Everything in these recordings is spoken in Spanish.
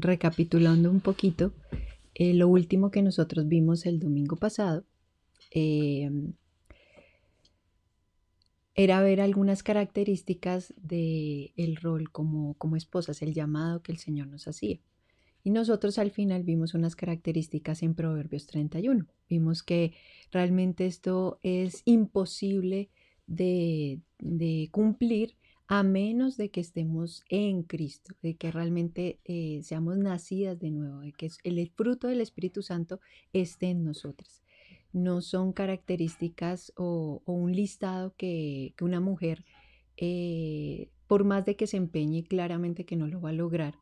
recapitulando un poquito, eh, lo último que nosotros vimos el domingo pasado em, era ver algunas características del el rol como, como esposas, el llamado que el Señor nos hacía. Y nosotros al final vimos unas características en Proverbios 31. Vimos que realmente esto es imposible de, de cumplir a menos de que estemos en Cristo, de que realmente eh, seamos nacidas de nuevo, de que el fruto del Espíritu Santo esté en nosotras. No son características o, un listado que, una mujer, eh, por más de que se empeñe, claramente que no lo va a lograr,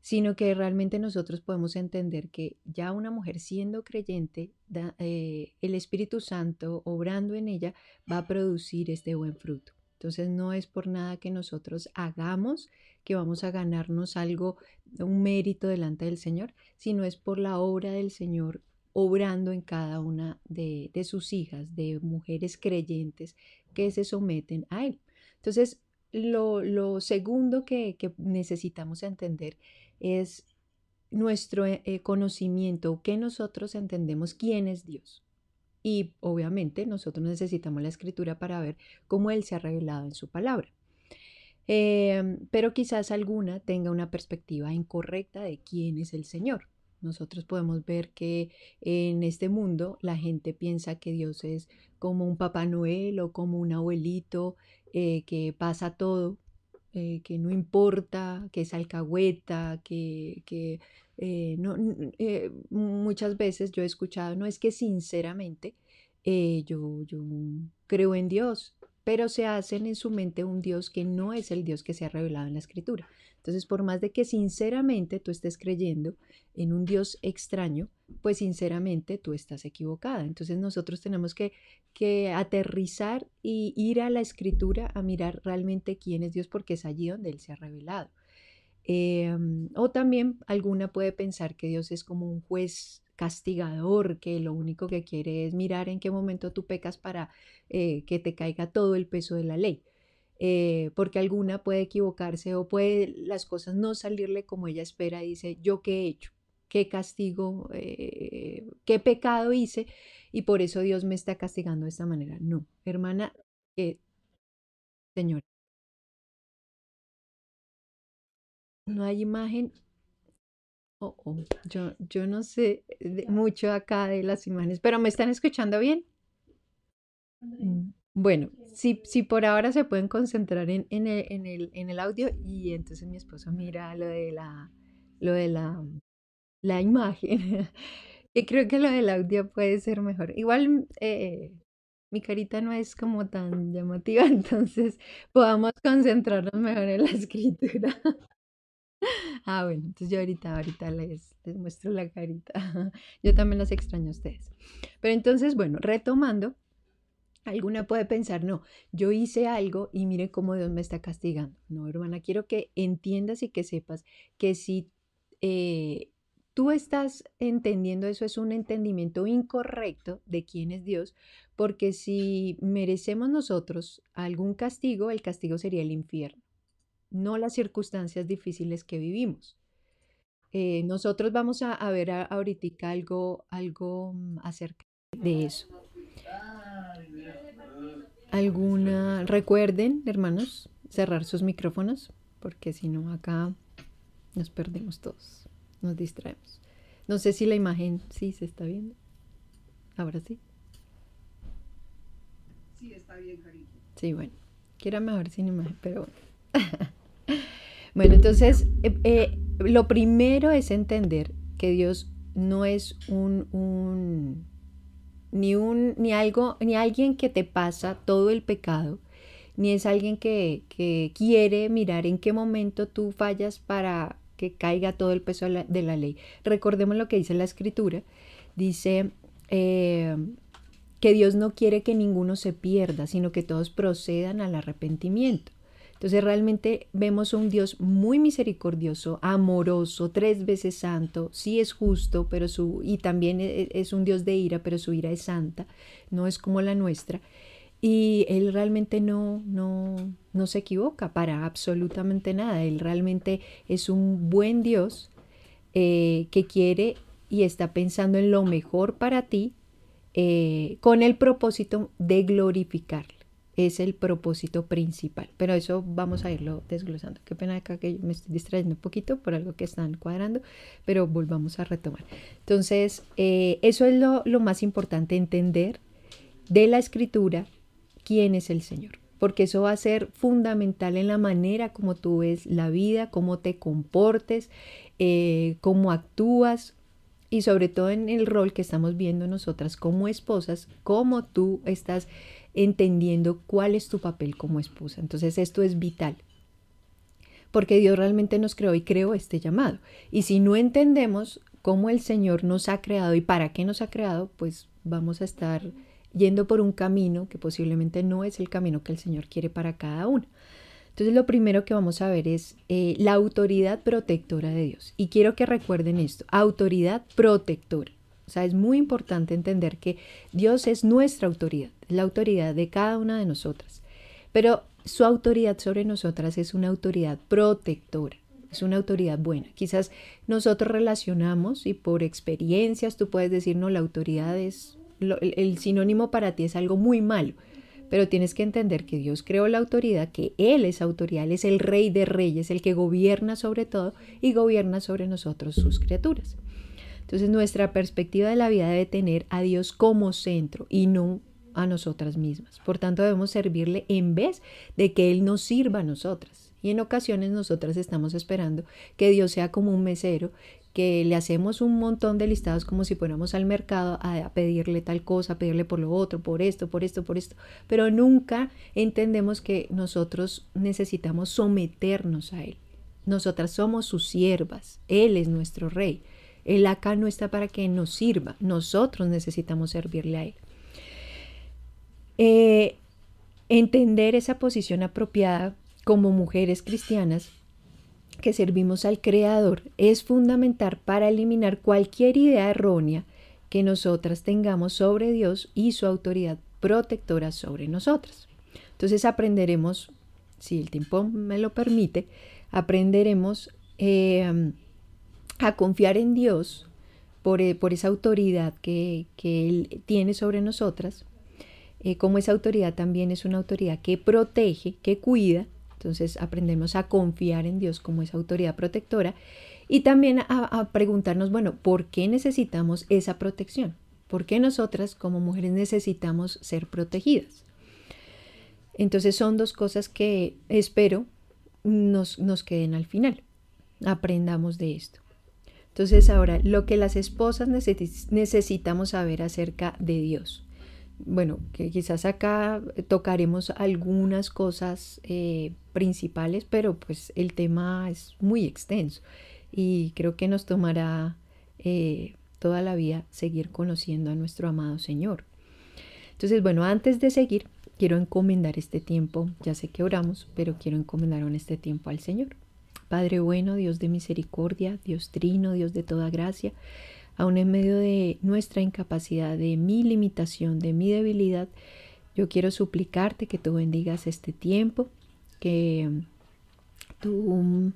sino que realmente nosotros podemos entender que ya una mujer siendo creyente, eh, el Espíritu Santo obrando en ella va a producir este buen fruto. Entonces no es por nada que nosotros hagamos que vamos a ganarnos algo, un mérito delante del Señor, sino es por la obra del Señor obrando en cada una de, sus hijas, de mujeres creyentes que se someten a Él. Entonces, lo, segundo que, necesitamos entender es nuestro eh, conocimiento, que nosotros entendemos quién es Dios. Y obviamente nosotros necesitamos la escritura para ver cómo Él se ha revelado en su palabra. Em, pero quizás alguna tenga una perspectiva incorrecta de quién es el Señor. Nosotros podemos ver que en este mundo la gente piensa que Dios es como un Papá Noel o como un abuelito eh, que pasa todo, eh, que no importa, que es alcahueta, que, que eh, no, eh, muchas veces yo he escuchado, no es que sinceramente eh, yo, yo creo en Dios, pero se hacen en su mente un Dios que no es el Dios que se ha revelado en la escritura. Entonces, por más de que sinceramente tú estés creyendo en un Dios extraño, pues sinceramente tú estás equivocada. Entonces nosotros tenemos que, que aterrizar y ir a la escritura a mirar realmente quién es Dios porque es allí donde Él se ha revelado. Em, o también alguna puede pensar que Dios es como un juez castigador, que lo único que quiere es mirar en qué momento tú pecas para eh, que te caiga todo el peso de la ley. Eh, porque alguna puede equivocarse o puede las cosas no salirle como ella espera, dice, yo qué he hecho, qué castigo, eh, qué pecado hice y por eso Dios me está castigando de esta manera. No, hermana, Señor. No hay imagen. Oh, oh, Yo, yo no sé mucho acá de las imágenes, pero ¿me están escuchando bien? Mm, bueno, si, si por ahora se pueden concentrar en, en, el, en, el, en el audio y entonces mi esposo mira lo de la, lo de la, la imagen. y creo que lo del audio puede ser mejor. Igual eh, mi carita no es como tan llamativa, entonces podamos concentrarnos mejor en la escritura. Ah, bueno, entonces yo ahorita, ahorita les, muestro la carita. Yo también los extraño a ustedes. Pero entonces, bueno, retomando, alguna puede pensar, no, yo hice algo y mire cómo Dios me está castigando. No, hermana, quiero que entiendas y que sepas que si eh, tú estás entendiendo eso, es un entendimiento incorrecto de quién es Dios, porque si merecemos nosotros algún castigo, el castigo sería el infierno no las circunstancias difíciles que vivimos. Eh, nosotros vamos a, ver ahorita algo, algo mm, acerca de eso. ¿Alguna? Recuerden, hermanos, cerrar sus micrófonos, porque si no, acá nos perdemos todos, nos distraemos. No sé si la imagen sí se está viendo. Ahora sí. Sí, está bien, cariño. Sí, bueno. Quiera mejor sin imagen, pero bueno. Bueno, entonces, eh, eh, lo primero es entender que Dios no es un, ni un, ni algo, ni alguien que te pasa todo el pecado, ni es alguien que, quiere mirar en qué momento tú fallas para que caiga todo el peso de la, ley. Recordemos lo que dice la escritura. Dice eh, que Dios no quiere que ninguno se pierda, sino que todos procedan al arrepentimiento. Entonces realmente vemos un Dios muy misericordioso, amoroso, tres veces santo, sí es justo, pero su y también e, e, es un Dios de ira, pero su ira es santa, no es como la nuestra. Y él realmente no, no, no se equivoca para absolutamente nada. Él realmente es un buen Dios eh, que quiere y está pensando en lo mejor para ti eh, con el propósito de glorificarle. Es el propósito principal. Pero eso vamos a irlo desglosando. Qué pena acá que me estoy distrayendo un poquito por algo que están cuadrando, pero volvamos a retomar. Entonces, eh, eso es lo, más importante, entender de la escritura quién es el Señor porque eso va a ser fundamental en la manera como tú ves la vida, cómo te comportes, eh, cómo actúas y sobre todo en el rol que estamos viendo nosotras como esposas, cómo tú estás entendiendo cuál es tu papel como esposa. Entonces esto es vital. Porque Dios realmente nos creó y creó este llamado. Y si no entendemos cómo el Señor nos ha creado y para qué nos ha creado, pues vamos a estar yendo por un camino que posiblemente no es el camino que el Señor quiere para cada uno. Entonces lo primero que vamos a ver es eh, la autoridad protectora de Dios. Y quiero que recuerden esto, autoridad protectora. O sea, es muy importante entender que Dios es nuestra autoridad, la autoridad de cada una de nosotras. Pero su autoridad sobre nosotras es una autoridad protectora, es una autoridad buena. Quizás nosotros relacionamos y por experiencias tú puedes decir, no, la autoridad es el, sinónimo para ti es algo muy malo. Pero tienes que entender que Dios creó la autoridad, que Él es autoridad, Él es el rey de reyes, el que gobierna sobre todo y gobierna sobre nosotros, sus criaturas. Entonces nuestra perspectiva de la vida debe tener a Dios como centro y no a nosotras mismas. Por tanto, debemos servirle en vez de que Él nos sirva a nosotras. Y en ocasiones nosotras estamos esperando que Dios sea como un mesero que le hacemos un montón de listados como si fuéramos al mercado a, pedirle tal cosa, a pedirle por lo otro, por esto, por esto, por esto, pero nunca entendemos que nosotros necesitamos someternos a Él. Nosotras somos sus siervas, Él es nuestro rey. Él acá no está para que nos sirva, nosotros necesitamos servirle a Él. Eh, entender esa posición apropiada como mujeres cristianas que servimos al Creador es fundamental para eliminar cualquier idea errónea que nosotras tengamos sobre Dios y su autoridad protectora sobre nosotras. Entonces aprenderemos, si el tiempo me lo permite, aprenderemos eh, a confiar en Dios por, eh, por esa autoridad que, Él tiene sobre nosotras, eh, como esa autoridad también es una autoridad que protege, que cuida entonces aprendemos a confiar en Dios como esa autoridad protectora y también a, preguntarnos, bueno, ¿por qué necesitamos esa protección? ¿Por qué nosotras como mujeres necesitamos ser protegidas? Entonces son dos cosas que espero nos, nos queden al final. Aprendamos de esto. Entonces ahora, lo que las esposas necesitamos saber acerca de Dios bueno, que quizás acá tocaremos algunas cosas eh, principales, pero pues el tema es muy extenso y creo que nos tomará eh, toda la vida seguir conociendo a nuestro amado Señor. Entonces, bueno, antes de seguir, quiero encomendar este tiempo, ya sé que oramos, pero quiero encomendar en este tiempo al Señor. Padre bueno, Dios de misericordia, Dios trino, Dios de toda gracia, aún en medio de nuestra incapacidad, de mi limitación, de mi debilidad, yo quiero suplicarte que tú bendigas este tiempo, que tú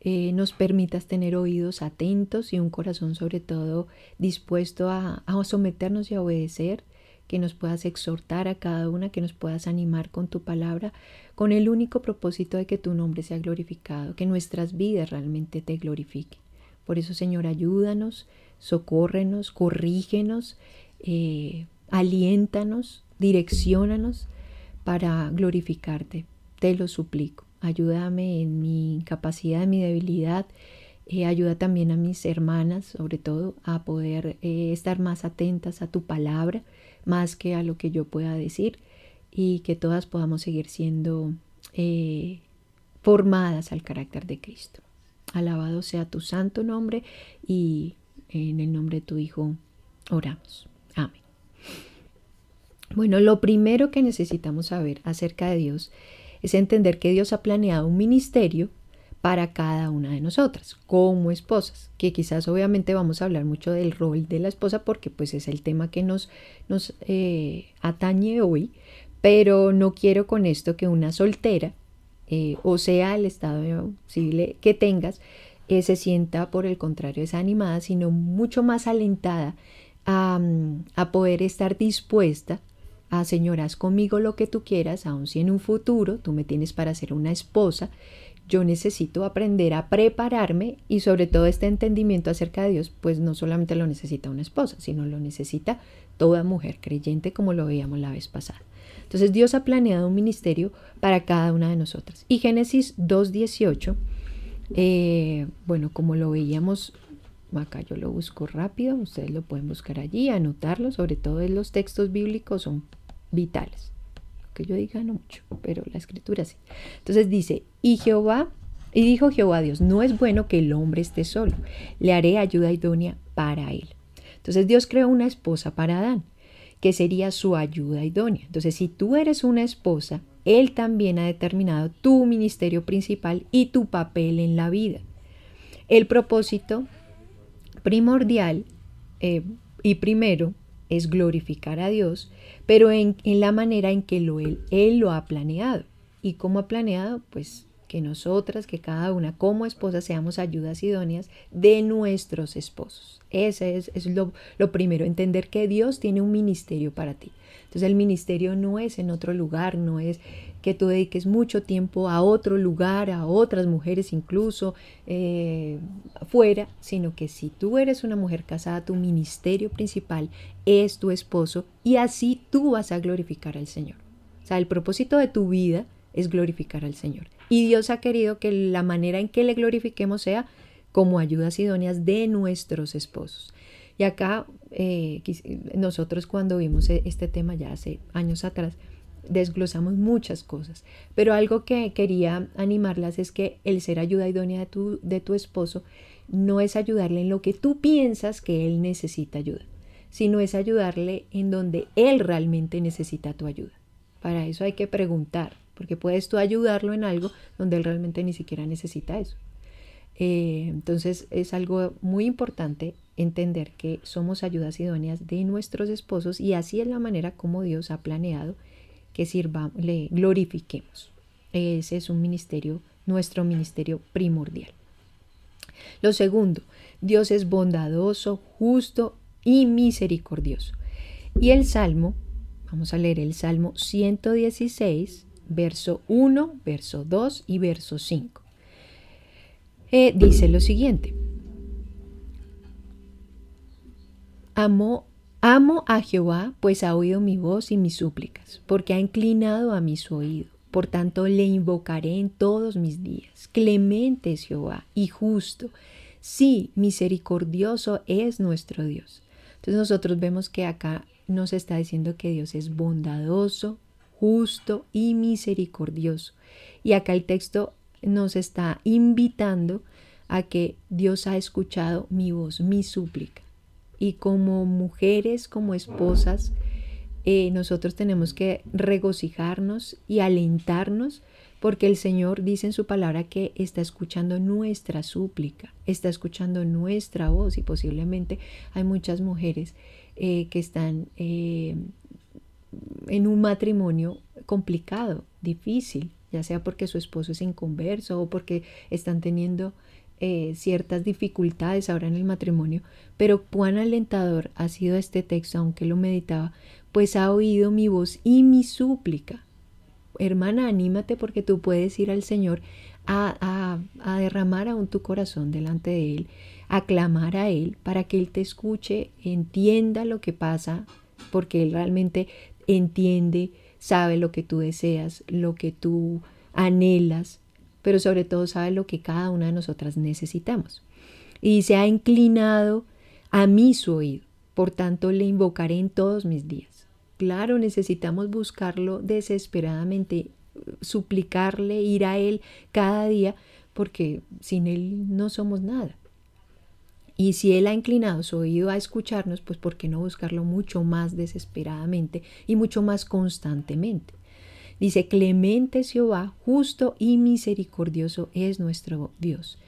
eh, nos permitas tener oídos atentos y un corazón sobre todo dispuesto a, a someternos y a obedecer, que nos puedas exhortar a cada una, que nos puedas animar con tu palabra, con el único propósito de que tu nombre sea glorificado, que nuestras vidas realmente te glorifiquen. Por eso, Señor, ayúdanos, socórrenos, corrígenos, eh, aliéntanos, direcciónanos para glorificarte. Te lo suplico. Ayúdame en mi incapacidad, en mi debilidad. Eh, ayuda también a mis hermanas, sobre todo, a poder eh, estar más atentas a tu palabra, más que a lo que yo pueda decir, y que todas podamos seguir siendo formadas al carácter de Cristo. Alabado sea tu santo nombre y en el nombre de tu Hijo oramos. Amén. Bueno, lo primero que necesitamos saber acerca de Dios es entender que Dios ha planeado un ministerio para cada una de nosotras como esposas, que quizás obviamente vamos a hablar mucho del rol de la esposa porque pues es el tema que nos, nos eh, atañe hoy, pero no quiero con esto que una soltera, eh, o sea el estado civil que tengas, eh, se sienta por el contrario desanimada, sino mucho más alentada a, mm, a poder estar dispuesta a señoras conmigo lo que tú quieras, aun si en un futuro tú me tienes para ser una esposa, yo necesito aprender a prepararme y sobre todo este entendimiento acerca de Dios, pues no solamente lo necesita una esposa, sino lo necesita toda mujer creyente como lo veíamos la vez pasada. Entonces Dios ha planeado un ministerio para cada una de nosotras. Y Génesis 2.18, eh, bueno, como lo veíamos, acá yo lo busco rápido, ustedes lo pueden buscar allí, anotarlo, sobre todo en los textos bíblicos son vitales. Que yo diga no mucho, pero la escritura sí. Entonces dice, y Jehová, y dijo Jehová a Dios, no es bueno que el hombre esté solo, le haré ayuda idónea para él. Entonces Dios creó una esposa para Adán, que sería su ayuda idónea. Entonces si tú eres una esposa, Él también ha determinado tu ministerio principal y tu papel en la vida. El propósito primordial eh, y primero es glorificar a Dios, pero en, la manera en que lo, él, él lo ha planeado. ¿Y cómo ha planeado? Pues que nosotras, que cada una como esposa seamos ayudas idóneas de nuestros esposos. Ese es, es lo, lo, primero, entender que Dios tiene un ministerio para ti. Entonces el ministerio no es en otro lugar, no es que tú dediques mucho tiempo a otro lugar, a otras mujeres incluso eh, fuera, sino que si tú eres una mujer casada, tu ministerio principal es tu esposo y así tú vas a glorificar al Señor. O sea, el propósito de tu vida es glorificar al Señor. Y Dios ha querido que la manera en que le glorifiquemos sea como ayudas idóneas de nuestros esposos. Y acá eh, nosotros cuando vimos e, este tema ya hace años atrás, desglosamos muchas cosas, pero algo que quería animarlas es que el ser ayuda idónea de tu, de tu esposo no es ayudarle en lo que tú piensas que él necesita ayuda, sino es ayudarle en donde él realmente necesita tu ayuda. Para eso hay que preguntar, porque puedes tú ayudarlo en algo donde él realmente ni siquiera necesita eso. Eh, entonces es algo muy importante entender que somos ayudas idóneas de nuestros esposos y así es la manera como Dios ha planeado que sirva, le glorifiquemos. Ese es un ministerio, nuestro ministerio primordial. Lo segundo, Dios es bondadoso, justo y misericordioso. Y el Salmo, vamos a leer el Salmo 116, verso 1, verso 2 y verso 5. Eh, dice lo siguiente. Amo Amo a Jehová, pues ha oído mi voz y mis súplicas, porque ha inclinado a mí su oído. Por tanto, le invocaré en todos mis días. Clemente es Jehová y justo. Sí, misericordioso es nuestro Dios. Entonces nosotros vemos que acá nos está diciendo que Dios es bondadoso, justo y misericordioso. Y acá el texto nos está invitando a que Dios ha escuchado mi voz, mi súplica y como mujeres, como esposas, eh, nosotros tenemos que regocijarnos y alentarnos porque el Señor dice en su palabra que está escuchando nuestra súplica, está escuchando nuestra voz y posiblemente hay muchas mujeres eh, que están eh, en un matrimonio complicado, difícil, ya sea porque su esposo es inconverso o porque están teniendo eh, ciertas dificultades ahora en el matrimonio, pero cuán alentador ha sido este texto, aunque lo meditaba, pues ha oído mi voz y mi súplica. Hermana, anímate porque tú puedes ir al Señor a, a, derramar aún tu corazón delante de Él, a clamar a Él para que Él te escuche, entienda lo que pasa, porque Él realmente entiende, sabe lo que tú deseas, lo que tú anhelas, pero sobre todo sabe lo que cada una de nosotras necesitamos. Y se ha inclinado a mí su oído, por tanto le invocaré en todos mis días. Claro, necesitamos buscarlo desesperadamente, suplicarle, ir a Él cada día, porque sin Él no somos nada. Y si Él ha inclinado su oído a escucharnos, pues ¿por qué no buscarlo mucho más desesperadamente y mucho más constantemente? Dice, clemente Jehová, justo y misericordioso es nuestro Dios.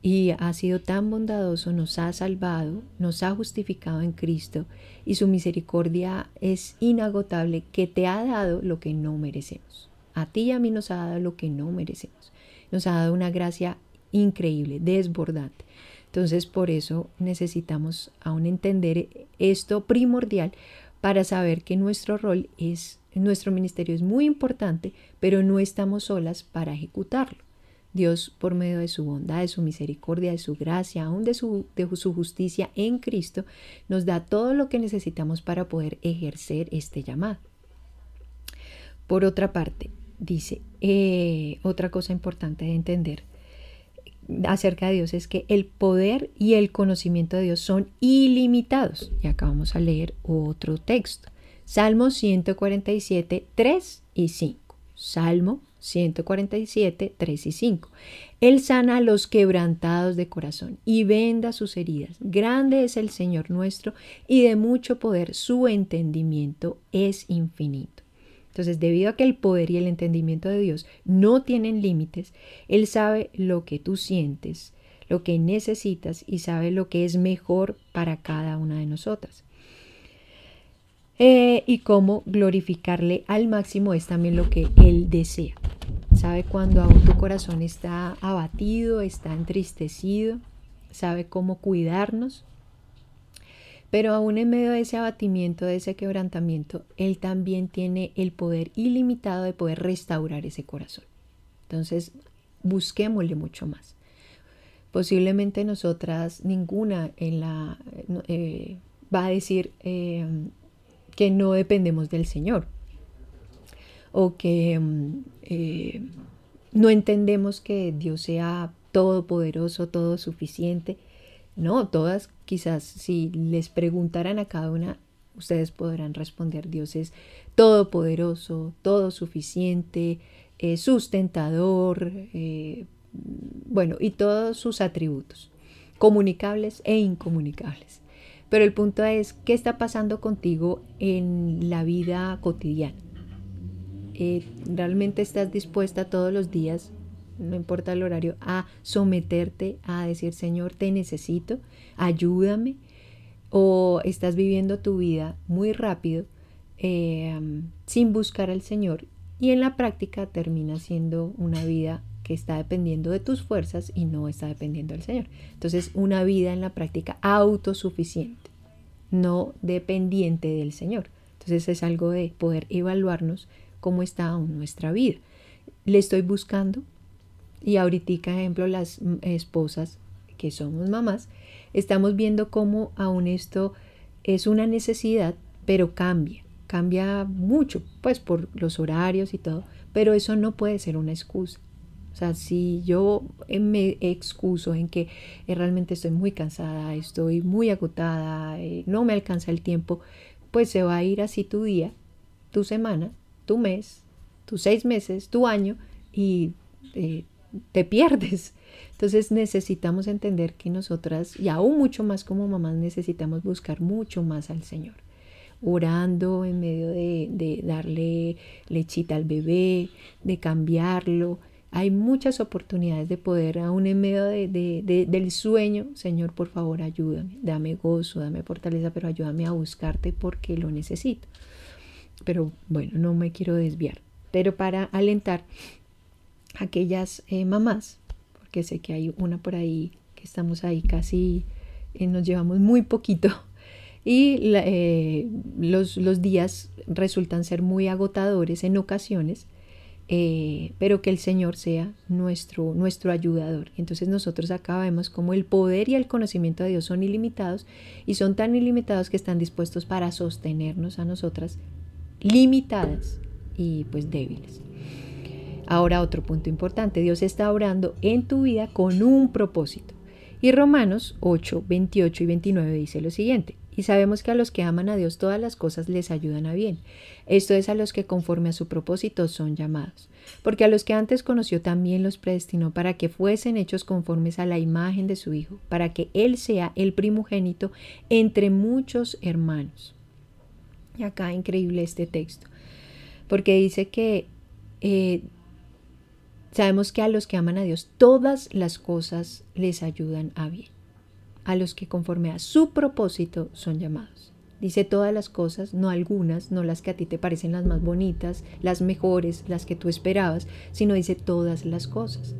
Y ha sido tan bondadoso, nos ha salvado, nos ha justificado en Cristo y su misericordia es inagotable que te ha dado lo que no merecemos. A ti y a mí nos ha dado lo que no merecemos. Nos ha dado una gracia increíble, desbordante. Entonces por eso necesitamos aún entender esto primordial para saber que nuestro rol es, nuestro ministerio es muy importante, pero no estamos solas para ejecutarlo. Dios, por medio de su bondad, de su misericordia, de su gracia, aún de su, de su justicia en Cristo, nos da todo lo que necesitamos para poder ejercer este llamado. Por otra parte, dice, eh, otra cosa importante de entender, acerca de Dios es que el poder y el conocimiento de Dios son ilimitados. Y acá vamos a leer otro texto. Salmo 147, 3 y 5. Salmo 147, 3 y 5. Él sana a los quebrantados de corazón y venda sus heridas. Grande es el Señor nuestro y de mucho poder su entendimiento es infinito. Entonces, debido a que el poder y el entendimiento de Dios no tienen límites, Él sabe lo que tú sientes, lo que necesitas y sabe lo que es mejor para cada una de nosotras. Eh, y cómo glorificarle al máximo es también lo que Él desea. Sabe cuando aún tu corazón está abatido, está entristecido, sabe cómo cuidarnos, pero aún en medio de ese abatimiento, de ese quebrantamiento, Él también tiene el poder ilimitado de poder restaurar ese corazón. Entonces, busquémosle mucho más. Posiblemente nosotras, ninguna en la, eh, va a decir eh, que no dependemos del Señor o que eh, no entendemos que Dios sea todopoderoso, todo suficiente. No, todas quizás si les preguntaran a cada una, ustedes podrán responder, Dios es todopoderoso, todo suficiente, sustentador, eh, bueno, y todos sus atributos, comunicables e incomunicables. Pero el punto es, ¿qué está pasando contigo en la vida cotidiana? Eh, ¿Realmente estás dispuesta todos los días no importa el horario, a someterte a decir, Señor, te necesito, ayúdame, o estás viviendo tu vida muy rápido em, sin buscar al Señor y en la práctica termina siendo una vida que está dependiendo de tus fuerzas y no está dependiendo del Señor. Entonces, una vida en la práctica autosuficiente, no dependiente del Señor. Entonces, es algo de poder evaluarnos cómo está aún nuestra vida. ¿Le estoy buscando? Y ahorita, ejemplo, las esposas que somos mamás, estamos viendo cómo aún esto es una necesidad, pero cambia, cambia mucho, pues por los horarios y todo, pero eso no puede ser una excusa. O sea, si yo me excuso en que eh, realmente estoy muy cansada, estoy muy agotada, eh, no me alcanza el tiempo, pues se va a ir así tu día, tu semana, tu mes, tus seis meses, tu año y eh, te pierdes. Entonces necesitamos entender que nosotras, y aún mucho más como mamás, necesitamos buscar mucho más al Señor. Orando en medio de, darle lechita al bebé, de cambiarlo. Hay muchas oportunidades de poder, aún en medio de, del sueño, Señor, por favor, ayúdame, dame gozo, dame fortaleza, pero ayúdame a buscarte porque lo necesito. Pero bueno, no me quiero desviar. Pero para alentar, aquellas eh, mamás, porque sé que hay una por ahí que estamos ahí casi, eh, nos llevamos muy poquito y eh, los, los, días resultan ser muy agotadores en ocasiones, pero que el Señor sea nuestro, nuestro ayudador. Entonces nosotros acá vemos como el poder y el conocimiento de Dios son ilimitados y son tan ilimitados que están dispuestos para sostenernos a nosotras limitadas y pues débiles. Ahora otro punto importante, Dios está obrando en tu vida con un propósito. Y Romanos 8, 28 y 29 dice lo siguiente, y sabemos que a los que aman a Dios todas las cosas les ayudan a bien. Esto es a los que conforme a su propósito son llamados. Porque a los que antes conoció también los predestinó para que fuesen hechos conformes a la imagen de su Hijo, para que Él sea el primogénito entre muchos hermanos. Y acá increíble este texto, porque dice que eh, Sabemos que a los que aman a Dios todas las cosas les ayudan a bien. A los que conforme a su propósito son llamados. Dice todas las cosas, no algunas, no las que a ti te parecen las más bonitas, las mejores, las que tú esperabas, sino dice todas las cosas.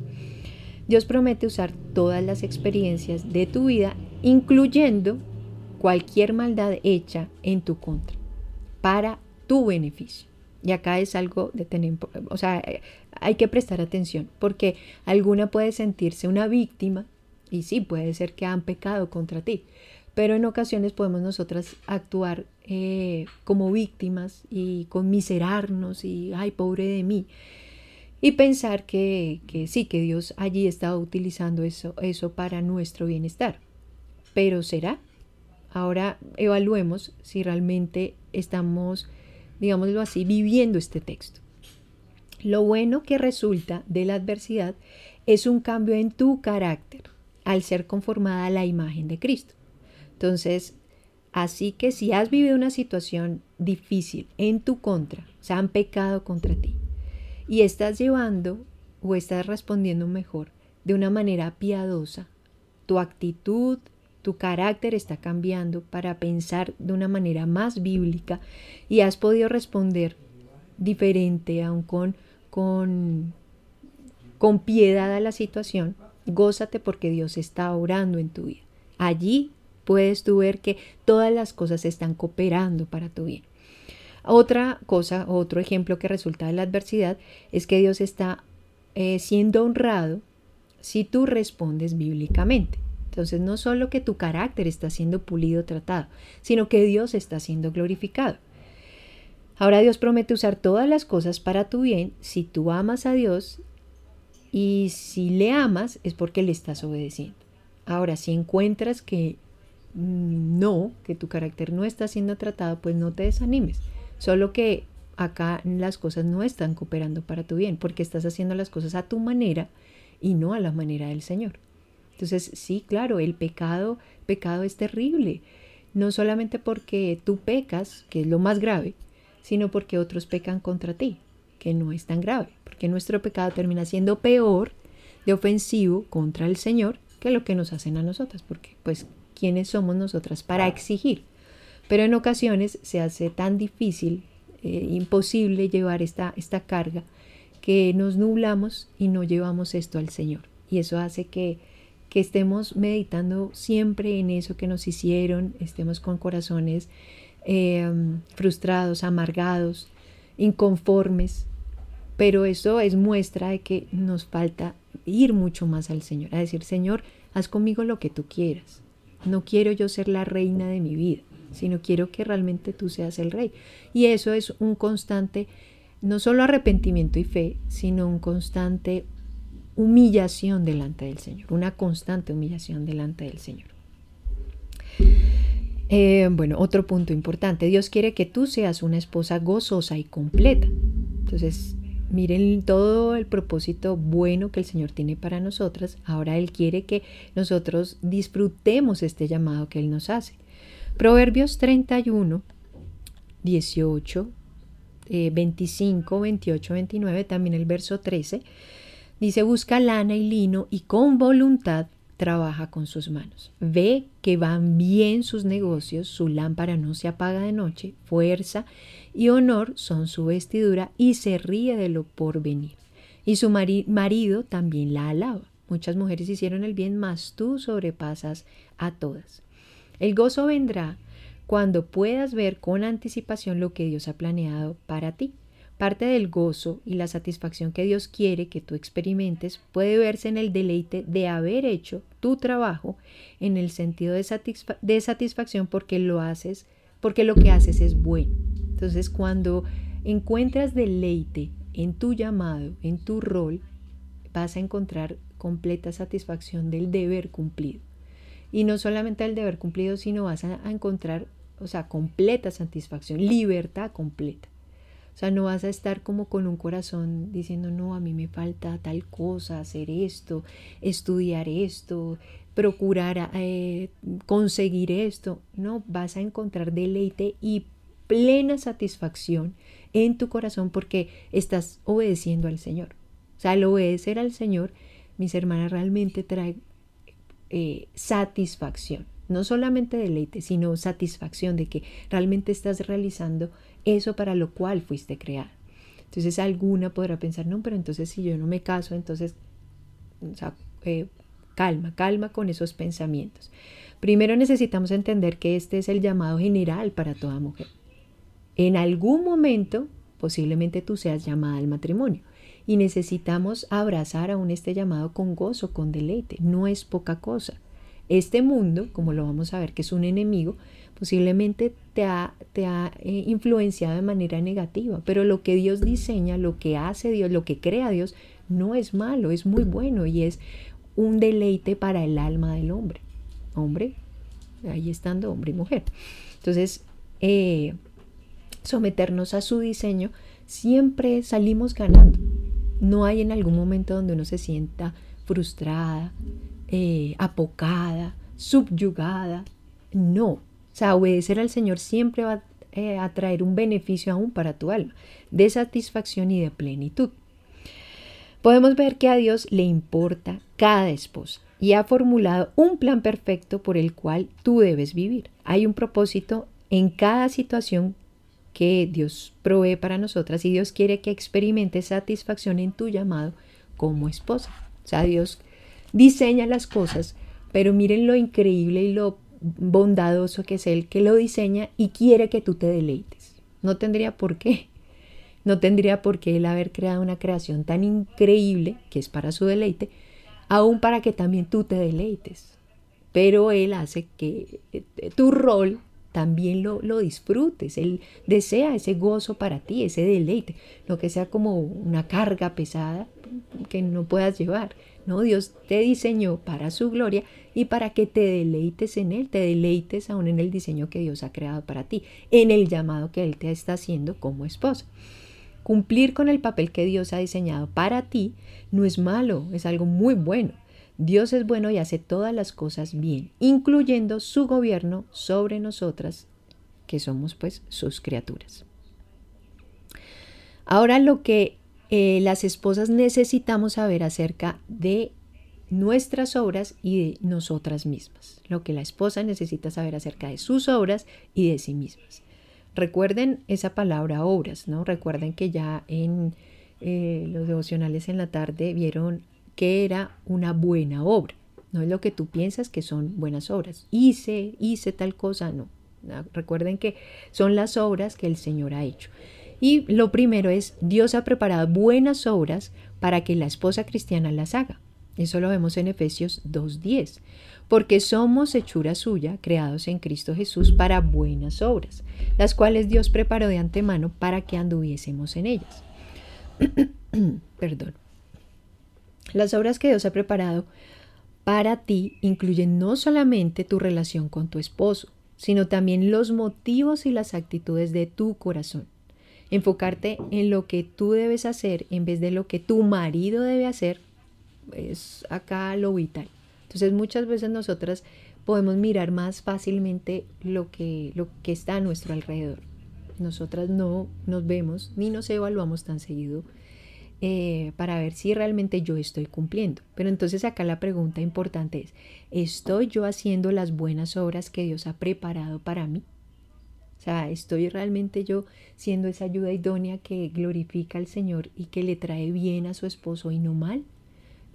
Dios promete usar todas las experiencias de tu vida, incluyendo cualquier maldad hecha en tu contra, para tu beneficio. Y acá es algo de tener, o sea, hay que prestar atención, porque alguna puede sentirse una víctima, y sí, puede ser que han pecado contra ti, pero en ocasiones podemos nosotras actuar eh, como víctimas y conmiserarnos y, ay, pobre de mí, y pensar que, que sí, que Dios allí está utilizando eso, eso para nuestro bienestar. Pero ¿será? Ahora evaluemos si realmente estamos, digámoslo así, viviendo este texto. Lo bueno que resulta de la adversidad es un cambio en tu carácter al ser conformada a la imagen de Cristo. Entonces, así que si has vivido una situación difícil en tu contra, se han pecado contra ti, y estás llevando o estás respondiendo mejor de una manera piadosa, tu actitud, tu carácter está cambiando para pensar de una manera más bíblica y has podido responder diferente, aún con, con, con piedad a la situación, gózate porque Dios está orando en tu vida. Allí puedes tú ver que todas las cosas están cooperando para tu bien. Otra cosa, otro ejemplo que resulta de la adversidad es que Dios está eh, siendo honrado si tú respondes bíblicamente. Entonces no solo que tu carácter está siendo pulido, tratado, sino que Dios está siendo glorificado. Ahora Dios promete usar todas las cosas para tu bien si tú amas a Dios y si le amas es porque le estás obedeciendo. Ahora, si encuentras que no, que tu carácter no está siendo tratado, pues no te desanimes. Solo que acá las cosas no están cooperando para tu bien, porque estás haciendo las cosas a tu manera y no a la manera del Señor. Entonces, sí, claro, el pecado, pecado es terrible, no solamente porque tú pecas, que es lo más grave, sino porque otros pecan contra ti, que no es tan grave, porque nuestro pecado termina siendo peor de ofensivo contra el Señor que lo que nos hacen a nosotras, porque pues, ¿quiénes somos nosotras para exigir? Pero en ocasiones se hace tan difícil, eh, imposible llevar esta, esta carga, que nos nublamos y no llevamos esto al Señor. Y eso hace que, que estemos meditando siempre en eso que nos hicieron, estemos con corazones em, frustrados, amargados, inconformes. Pero eso es muestra de que nos falta ir mucho más al Señor, a decir, Señor, haz conmigo lo que tú quieras. No quiero yo ser la reina de mi vida sino quiero que realmente tú seas el rey. Y eso es un constante, no solo arrepentimiento y fe, sino un constante humillación delante del Señor, una constante humillación delante del Señor. Eh, bueno, otro punto importante, Dios quiere que tú seas una esposa gozosa y completa. Entonces, miren todo el propósito bueno que el Señor tiene para nosotras. Ahora Él quiere que nosotros disfrutemos este llamado que Él nos hace. Proverbios 31, 18, 25, 28, 29, también el verso 13, dice, busca lana y lino y con voluntad trabaja con sus manos. Ve que van bien sus negocios, su lámpara no se apaga de noche, fuerza y honor son su vestidura y se ríe de lo porvenir. Y su marido también la alaba. Muchas mujeres hicieron el bien, mas tú sobrepasas a todas. El gozo vendrá cuando puedas ver con anticipación lo que Dios ha planeado para ti. Parte del gozo y la satisfacción que Dios quiere que tú experimentes puede verse en el deleite de haber hecho tu trabajo en el sentido de, de satisfacción porque lo haces, porque lo que haces es bueno. Entonces, cuando encuentras deleite en tu llamado, en tu rol, vas a encontrar completa satisfacción del deber cumplido. Y no solamente el deber cumplido, sino vas a, encontrar, o sea, completa satisfacción, libertad completa. O sea, no vas a estar como con un corazón diciendo, no, a mí me falta tal cosa, hacer esto, estudiar esto, procurar eh, conseguir esto. No, vas a encontrar deleite y plena satisfacción en tu corazón porque estás obedeciendo al Señor. O sea, el obedecer al Señor, mis hermanas, realmente trae eh, satisfacción. No solamente deleite, sino satisfacción de que realmente estás realizando eso para lo cual fuiste creada. Entonces alguna podrá pensar, no, pero entonces si yo no me caso, entonces, eh, calma, calma con esos pensamientos. Primero necesitamos entender que este es el llamado general para toda mujer. En algún momento, posiblemente tú seas llamada al matrimonio y necesitamos abrazar aún este llamado con gozo, con deleite. No es poca cosa. Este mundo, como lo vamos a ver que es un enemigo, posiblemente te ha, te ha eh, influenciado de manera negativa, pero lo que Dios diseña, lo que hace Dios, lo que crea Dios, no es malo, es muy bueno y es un deleite para el alma del hombre. Hombre, ahí estando hombre y mujer. Entonces, eh, someternos a su diseño, siempre salimos ganando. No hay en algún momento donde uno se sienta frustrada, eh, apocada, subyugada. No. Sea, obedecer al Señor siempre va eh, a traer un beneficio aún para tu alma, de satisfacción y de plenitud. Podemos ver que a Dios le importa cada esposa y ha formulado un plan perfecto por el cual tú debes vivir. Hay un propósito en cada situación que Dios provee para nosotras y Dios quiere que experimentes satisfacción en tu llamado como esposa. O sea, Dios diseña las cosas, pero miren lo increíble y lo bondadoso que es Él que lo diseña y quiere que tú te deleites. No tendría por qué. No tendría por qué Él haber creado una creación tan increíble que es para su deleite, aún para que también tú te deleites. Pero Él hace que eh, tu rol también lo, lo, disfrutes. Él desea ese gozo para ti, ese deleite, lo que sea como una carga pesada que no puedas llevar. No, Dios te diseñó para su gloria y para que te deleites en Él, te deleites aún en el diseño que Dios ha creado para ti, en el llamado que Él te está haciendo como esposa. Cumplir con el papel que Dios ha diseñado para ti no es malo, es algo muy bueno. Dios es bueno y hace todas las cosas bien, incluyendo su gobierno sobre nosotras, que somos pues sus criaturas. Ahora lo que eh, las esposas necesitamos saber acerca de nuestras obras y de nosotras mismas. Lo que la esposa necesita saber acerca de sus obras y de sí mismas. Recuerden esa palabra obras, ¿no? Recuerden que ya en eh, los devocionales en la tarde vieron que era una buena obra. No es lo que tú piensas que son buenas obras. Hice, hice tal cosa, no. Recuerden que son las obras que el Señor ha hecho. Y lo primero es, Dios ha preparado buenas obras para que la esposa cristiana las haga. Eso lo vemos en Efesios 2.10. Porque somos hechura suya, creados en Cristo Jesús para buenas obras, las cuales Dios preparó de antemano para que anduviésemos en ellas. Perdón. Las obras que Dios ha preparado para ti incluyen no solamente tu relación con tu esposo, sino también los motivos y las actitudes de tu corazón. Enfocarte en lo que tú debes hacer en vez de lo que tu marido debe hacer es acá lo vital. Entonces muchas veces nosotras podemos mirar más fácilmente lo que, lo que está a nuestro alrededor. Nosotras no nos vemos ni nos evaluamos tan seguido eh, para ver si realmente yo estoy cumpliendo. Pero entonces acá la pregunta importante es, ¿estoy yo haciendo las buenas obras que Dios ha preparado para mí? Sea, ¿estoy realmente yo siendo esa ayuda idónea que glorifica al Señor y que le trae bien a su esposo y no mal?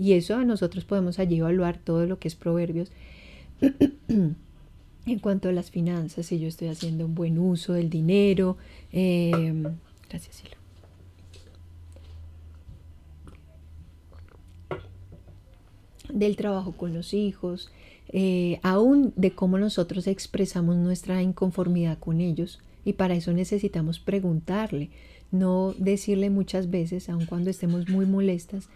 Y eso a nosotros podemos allí evaluar todo lo que es proverbios. en cuanto a las finanzas, si yo estoy haciendo un buen uso del dinero. Eh, gracias, Silo. del trabajo con los hijos, eh, aún de cómo nosotros expresamos nuestra inconformidad con ellos. Y para eso necesitamos preguntarle, no decirle muchas veces, aun cuando estemos muy molestas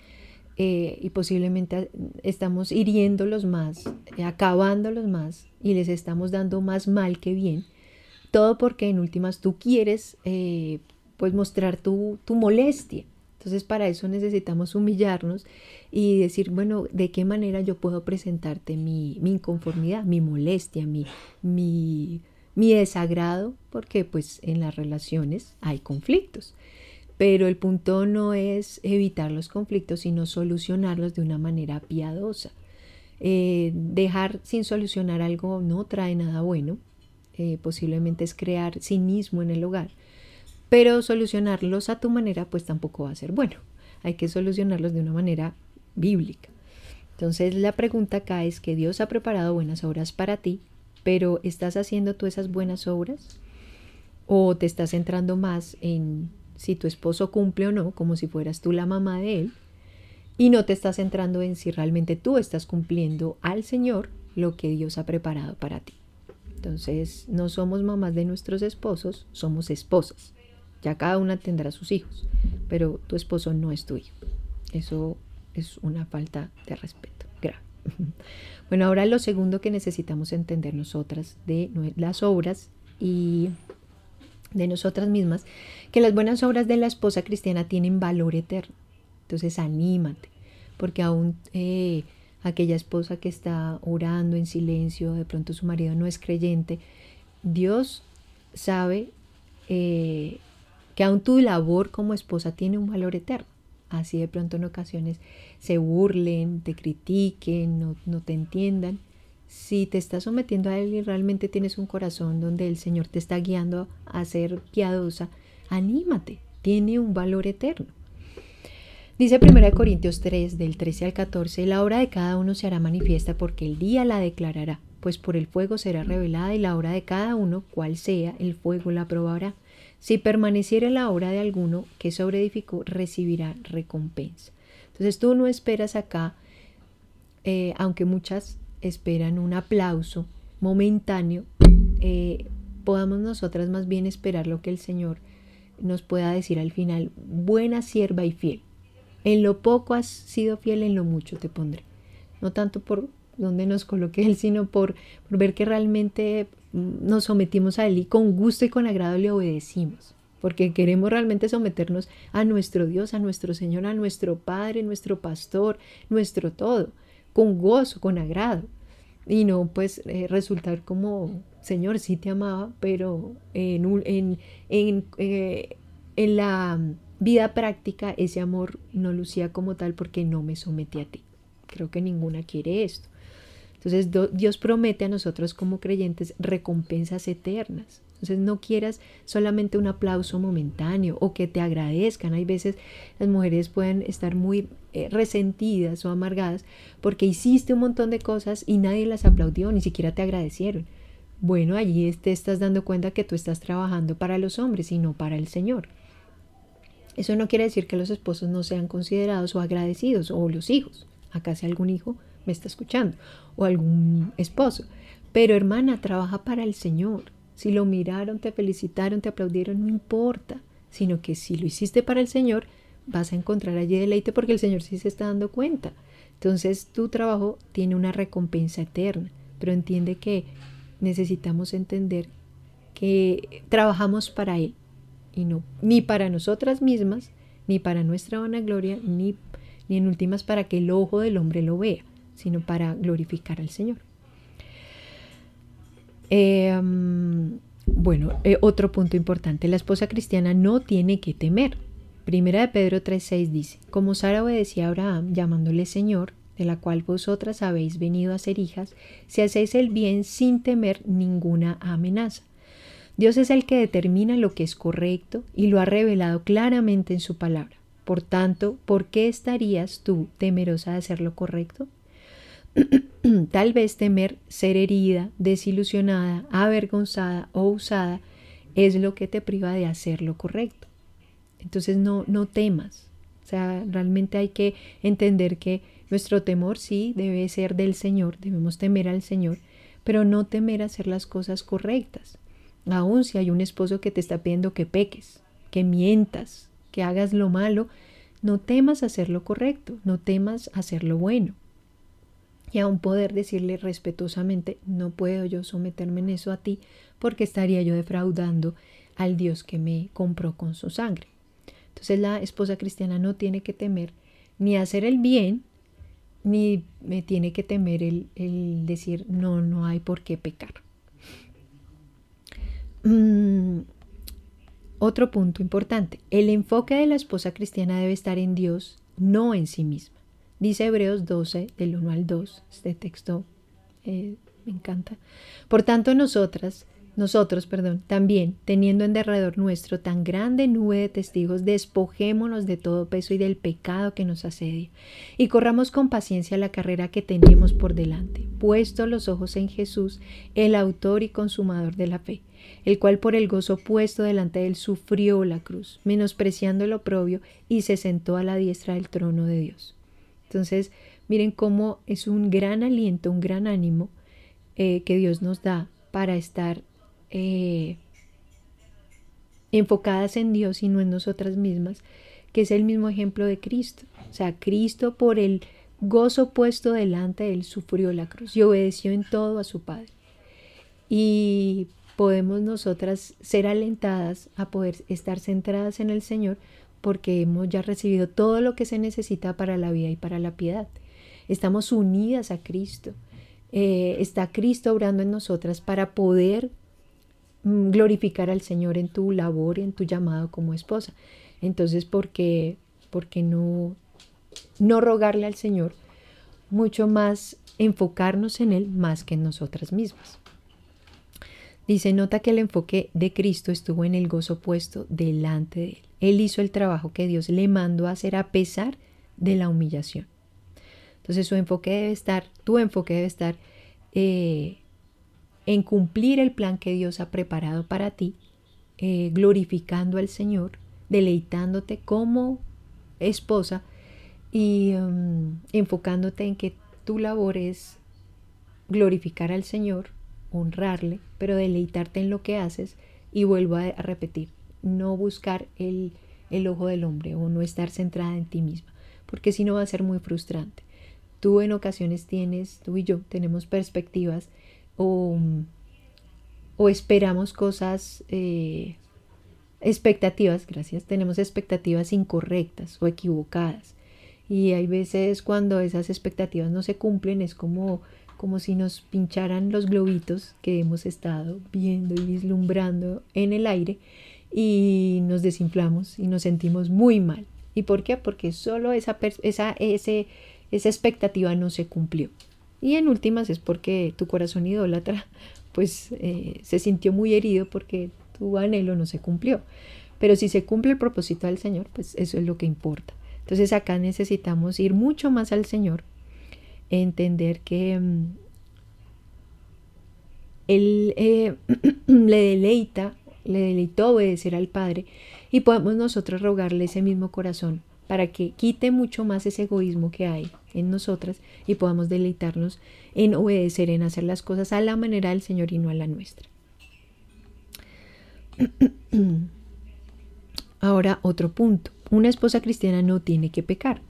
eh, y posiblemente estamos hiriéndolos más, acabándolos más y les estamos dando más mal que bien. Todo porque en últimas tú quieres eh, pues mostrar tu, tu molestia. Entonces para eso necesitamos humillarnos y decir, bueno, ¿de qué manera yo puedo presentarte mi, inconformidad, mi molestia, mi, mi, mi desagrado? Porque pues en las relaciones hay conflictos. Pero el punto no es evitar los conflictos, sino solucionarlos de una manera piadosa. Eh, dejar sin solucionar algo no trae nada bueno. Eh, posiblemente es crear cinismo en el hogar pero solucionarlos a tu manera pues tampoco va a ser bueno. Hay que solucionarlos de una manera bíblica. Entonces la pregunta acá es que Dios ha preparado buenas obras para ti, pero ¿estás haciendo tú esas buenas obras? ¿O te estás centrando más en si tu esposo cumple o no, como si fueras tú la mamá de él? Y no te estás centrando en si realmente tú estás cumpliendo al Señor lo que Dios ha preparado para ti. Entonces, no somos mamás de nuestros esposos, somos esposas. Ya cada una tendrá sus hijos, pero tu esposo no es tu hijo. Eso es una falta de respeto grave. Bueno, ahora lo segundo que necesitamos entender nosotras de las obras y de nosotras mismas, que las buenas obras de la esposa cristiana tienen valor eterno. Entonces, anímate, porque aún eh, aquella esposa que está orando en silencio, de pronto su marido no es creyente, Dios sabe eh, que aún tu labor como esposa tiene un valor eterno. Así de pronto en ocasiones se burlen, te critiquen, no, no te entiendan. Si te estás sometiendo a Él y realmente tienes un corazón donde el Señor te está guiando a ser piadosa, anímate, tiene un valor eterno. Dice 1 Corintios 3, del 13 al 14, la hora de cada uno se hará manifiesta porque el día la declarará, pues por el fuego será revelada y la hora de cada uno, cual sea, el fuego la probará. Si permaneciera la obra de alguno que sobreedificó, recibirá recompensa. Entonces tú no esperas acá, eh, aunque muchas esperan un aplauso momentáneo, eh, podamos nosotras más bien esperar lo que el Señor nos pueda decir al final, buena sierva y fiel. En lo poco has sido fiel, en lo mucho te pondré. No tanto por donde nos coloque Él, sino por, ver que realmente nos sometimos a Él y con gusto y con agrado le obedecimos. Porque queremos realmente someternos a nuestro Dios, a nuestro Señor, a nuestro Padre, nuestro Pastor, nuestro todo, con gozo, con agrado. Y no pues eh, resultar como, Señor, sí te amaba, pero en, en, en, eh, en la vida práctica ese amor no lucía como tal porque no me sometí a ti. Creo que ninguna quiere esto. Entonces Dios promete a nosotros como creyentes recompensas eternas. Entonces no quieras solamente un aplauso momentáneo o que te agradezcan. Hay veces las mujeres pueden estar muy eh, resentidas o amargadas porque hiciste un montón de cosas y nadie las aplaudió, ni siquiera te agradecieron. Bueno, allí te estás dando cuenta que tú estás trabajando para los hombres y no para el Señor. Eso no quiere decir que los esposos no sean considerados o agradecidos o los hijos. Acá si algún hijo me está escuchando o algún esposo. Pero hermana, trabaja para el Señor. Si lo miraron, te felicitaron, te aplaudieron, no importa, sino que si lo hiciste para el Señor, vas a encontrar allí deleite porque el Señor sí se está dando cuenta. Entonces tu trabajo tiene una recompensa eterna, pero entiende que necesitamos entender que trabajamos para Él y no ni para nosotras mismas, ni para nuestra vanagloria, ni, ni en últimas para que el ojo del hombre lo vea, sino para glorificar al Señor. Em, bueno, eh, otro punto importante, la esposa cristiana no tiene que temer. Primera de Pedro 3:6 dice, como Sara obedecía a Abraham llamándole Señor, de la cual vosotras habéis venido a ser hijas, si hacéis el bien sin temer ninguna amenaza. Dios es el que determina lo que es correcto y lo ha revelado claramente en su palabra. Por tanto, ¿por qué estarías tú temerosa de hacer lo correcto? Tal vez temer ser herida, desilusionada, avergonzada o usada es lo que te priva de hacer lo correcto. Entonces no, no temas. O sea, realmente hay que entender que nuestro temor sí debe ser del Señor, debemos temer al Señor, pero no temer hacer las cosas correctas. Aún si hay un esposo que te está pidiendo que peques, que mientas, que hagas lo malo, no temas hacer lo correcto, no temas hacer lo bueno. Y aún poder decirle respetuosamente, no puedo yo someterme en eso a ti porque estaría yo defraudando al Dios que me compró con su sangre. Entonces la esposa cristiana no tiene que temer ni hacer el bien, ni me tiene que temer el, el decir, no, no hay por qué pecar. Mm, otro punto importante, el enfoque de la esposa cristiana debe estar en Dios, no en sí misma. Dice Hebreos 12, del 1 al 2, este texto eh, me encanta. Por tanto, nosotras, nosotros, perdón, también, teniendo en derredor nuestro tan grande nube de testigos, despojémonos de todo peso y del pecado que nos asedia, y corramos con paciencia la carrera que tenemos por delante, puesto los ojos en Jesús, el autor y consumador de la fe, el cual por el gozo puesto delante de él sufrió la cruz, menospreciando el oprobio, y se sentó a la diestra del trono de Dios. Entonces, miren cómo es un gran aliento, un gran ánimo eh, que Dios nos da para estar eh, enfocadas en Dios y no en nosotras mismas, que es el mismo ejemplo de Cristo. O sea, Cristo por el gozo puesto delante de él sufrió la cruz y obedeció en todo a su Padre. Y podemos nosotras ser alentadas a poder estar centradas en el Señor porque hemos ya recibido todo lo que se necesita para la vida y para la piedad. Estamos unidas a Cristo. Eh, está Cristo obrando en nosotras para poder Mm, glorificar al Señor en tu labor, en tu llamado como esposa. Entonces, ¿por qué, no, no rogarle al Señor mucho más enfocarnos en Él más que en nosotras mismas? Dice, nota que el enfoque de Cristo estuvo en el gozo puesto delante de Él. Él hizo el trabajo que Dios le mandó a hacer a pesar de la humillación. Entonces su enfoque debe estar, tu enfoque debe estar eh, en cumplir el plan que Dios ha preparado para ti, eh, glorificando al Señor, deleitándote como esposa y um, enfocándote en que tu labor es glorificar al Señor, honrarle, pero deleitarte en lo que haces y vuelvo a, repetir, no buscar el, el ojo del hombre o no estar centrada en ti misma, porque si no va a ser muy frustrante. Tú en ocasiones tienes, tú y yo tenemos perspectivas o, esperamos cosas, eh, expectativas, gracias, tenemos expectativas incorrectas o equivocadas. Y hay veces cuando esas expectativas no se cumplen es como, como si nos pincharan los globitos que hemos estado viendo y vislumbrando en el aire y nos desinflamos y nos sentimos muy mal. ¿Y por qué? Porque solo esa, esa, ese, esa expectativa no se cumplió. Y en últimas es porque tu corazón idólatra pues eh, se sintió muy herido porque tu anhelo no se cumplió. Pero si se cumple el propósito del Señor, pues eso es lo que importa. Entonces acá necesitamos ir mucho más al Señor, entender que mm, Él eh, le deleita, le deleitó obedecer al Padre y podemos nosotros rogarle ese mismo corazón para que quite mucho más ese egoísmo que hay en nosotras y podamos deleitarnos en obedecer, en hacer las cosas a la manera del Señor y no a la nuestra. Ahora otro punto. Una esposa cristiana no tiene que pecar.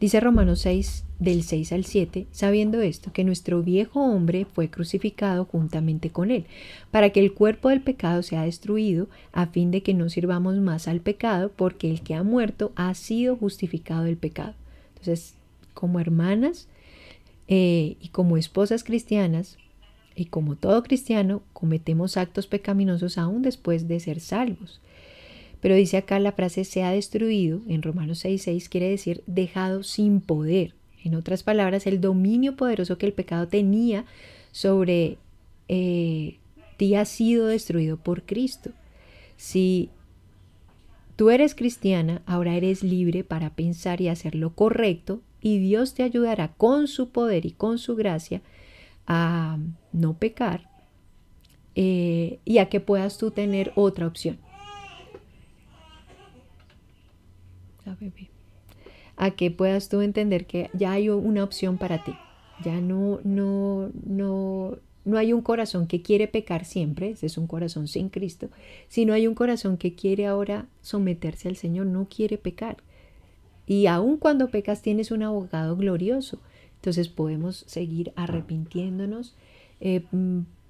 Dice Romanos 6, del 6 al 7, sabiendo esto, que nuestro viejo hombre fue crucificado juntamente con él, para que el cuerpo del pecado sea destruido, a fin de que no sirvamos más al pecado, porque el que ha muerto ha sido justificado del pecado. Entonces, como hermanas eh, y como esposas cristianas, y como todo cristiano, cometemos actos pecaminosos aún después de ser salvos. Pero dice acá la frase se ha destruido, en Romanos 6.6 quiere decir dejado sin poder. En otras palabras, el dominio poderoso que el pecado tenía sobre eh, ti ha sido destruido por Cristo. Si tú eres cristiana, ahora eres libre para pensar y hacer lo correcto y Dios te ayudará con su poder y con su gracia a no pecar eh, y a que puedas tú tener otra opción. a que puedas tú entender que ya hay una opción para ti. Ya no, no, no, no hay un corazón que quiere pecar siempre, ese es un corazón sin Cristo, sino hay un corazón que quiere ahora someterse al Señor, no quiere pecar. Y aun cuando pecas tienes un abogado glorioso. Entonces podemos seguir arrepintiéndonos, eh,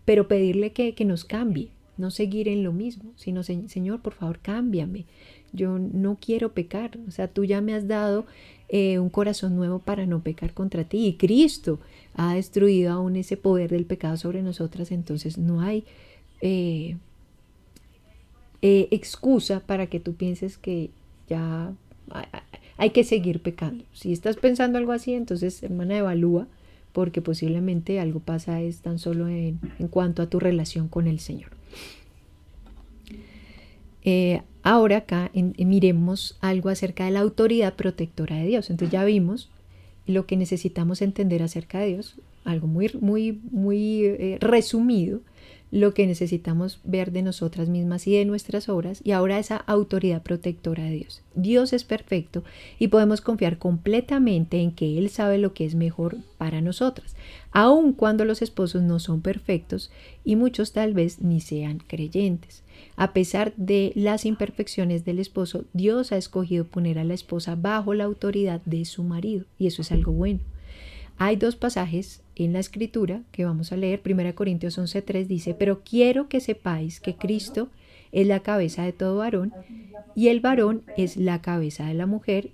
pero pedirle que, que, nos cambie, no seguir en lo mismo, sino Señor, por favor, cámbiame, yo no quiero pecar, o sea, tú ya me has dado eh, un corazón nuevo para no pecar contra ti y Cristo ha destruido aún ese poder del pecado sobre nosotras, entonces no hay eh, eh, excusa para que tú pienses que ya hay que seguir pecando. Si estás pensando algo así, entonces hermana evalúa porque posiblemente algo pasa es tan solo en, cuanto a tu relación con el Señor. Ahora acá miremos algo acerca de la autoridad protectora de Dios. Entonces ya vimos lo que necesitamos entender acerca de Dios, algo muy, muy, muy eh, resumido, lo que necesitamos ver de nosotras mismas y de nuestras obras, y ahora esa autoridad protectora de Dios. Dios es perfecto y podemos confiar completamente en que Él sabe lo que es mejor para nosotras, aun cuando los esposos no son perfectos y muchos tal vez ni sean creyentes. A pesar de las imperfecciones del esposo, Dios ha escogido poner a la esposa bajo la autoridad de su marido, y eso es algo bueno. Hay dos pasajes en la escritura que vamos a leer. 1 Corintios 11:3 dice, pero quiero que sepáis que Cristo es la cabeza de todo varón y el varón es la cabeza de la mujer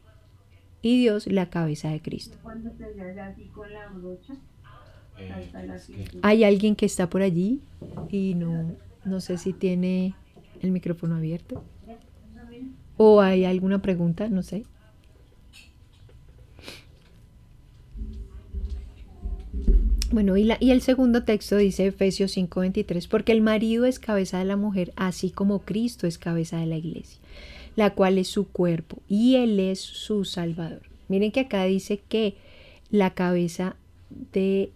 y Dios la cabeza de Cristo. Hay alguien que está por allí y no, no sé si tiene el micrófono abierto. ¿O hay alguna pregunta? No sé. Bueno, y, la, y, el segundo texto dice Efesios 5:23, porque el marido es cabeza de la mujer, así como Cristo es cabeza de la iglesia, la cual es su cuerpo, y Él es su Salvador. Miren que acá dice que la cabeza de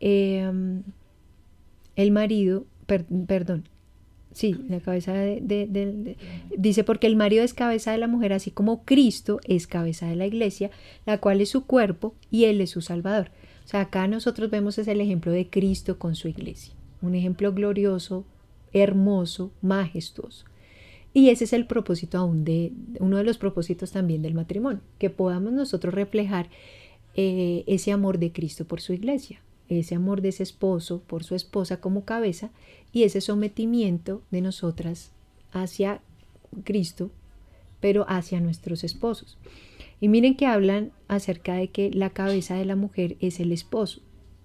em, el marido, perdón, sí, la cabeza de, dice porque el marido es cabeza de la mujer, así como Cristo es cabeza de la iglesia, la cual es su cuerpo, y Él es su Salvador. O sea, acá nosotros vemos es el ejemplo de Cristo con su iglesia, un ejemplo glorioso, hermoso, majestuoso. Y ese es el propósito aún de, uno de los propósitos también del matrimonio, que podamos nosotros reflejar eh, ese amor de Cristo por su iglesia, ese amor de ese esposo por su esposa como cabeza y ese sometimiento de nosotras hacia Cristo, pero hacia nuestros esposos. Y miren que hablan acerca de que la cabeza de la mujer es el esposo,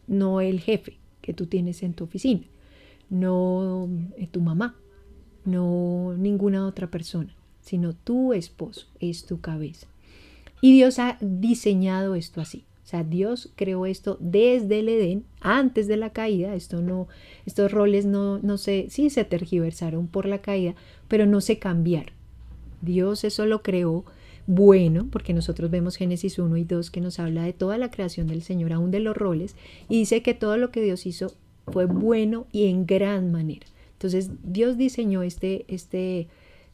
no el jefe que tú tienes en tu oficina, no eh, tu mamá, no ninguna otra persona, sino tu esposo es tu cabeza. Y Dios ha diseñado esto así. Sea, Dios creó esto desde el Edén, antes de la caída. Esto no, estos roles no, no se, sí se tergiversaron por la caída, pero no se cambiaron. Dios eso lo creó bueno, porque nosotros vemos Génesis 1 y 2 que nos habla de toda la creación del Señor, aún de los roles, y dice que todo lo que Dios hizo fue bueno y en gran manera. Entonces Dios diseñó este, este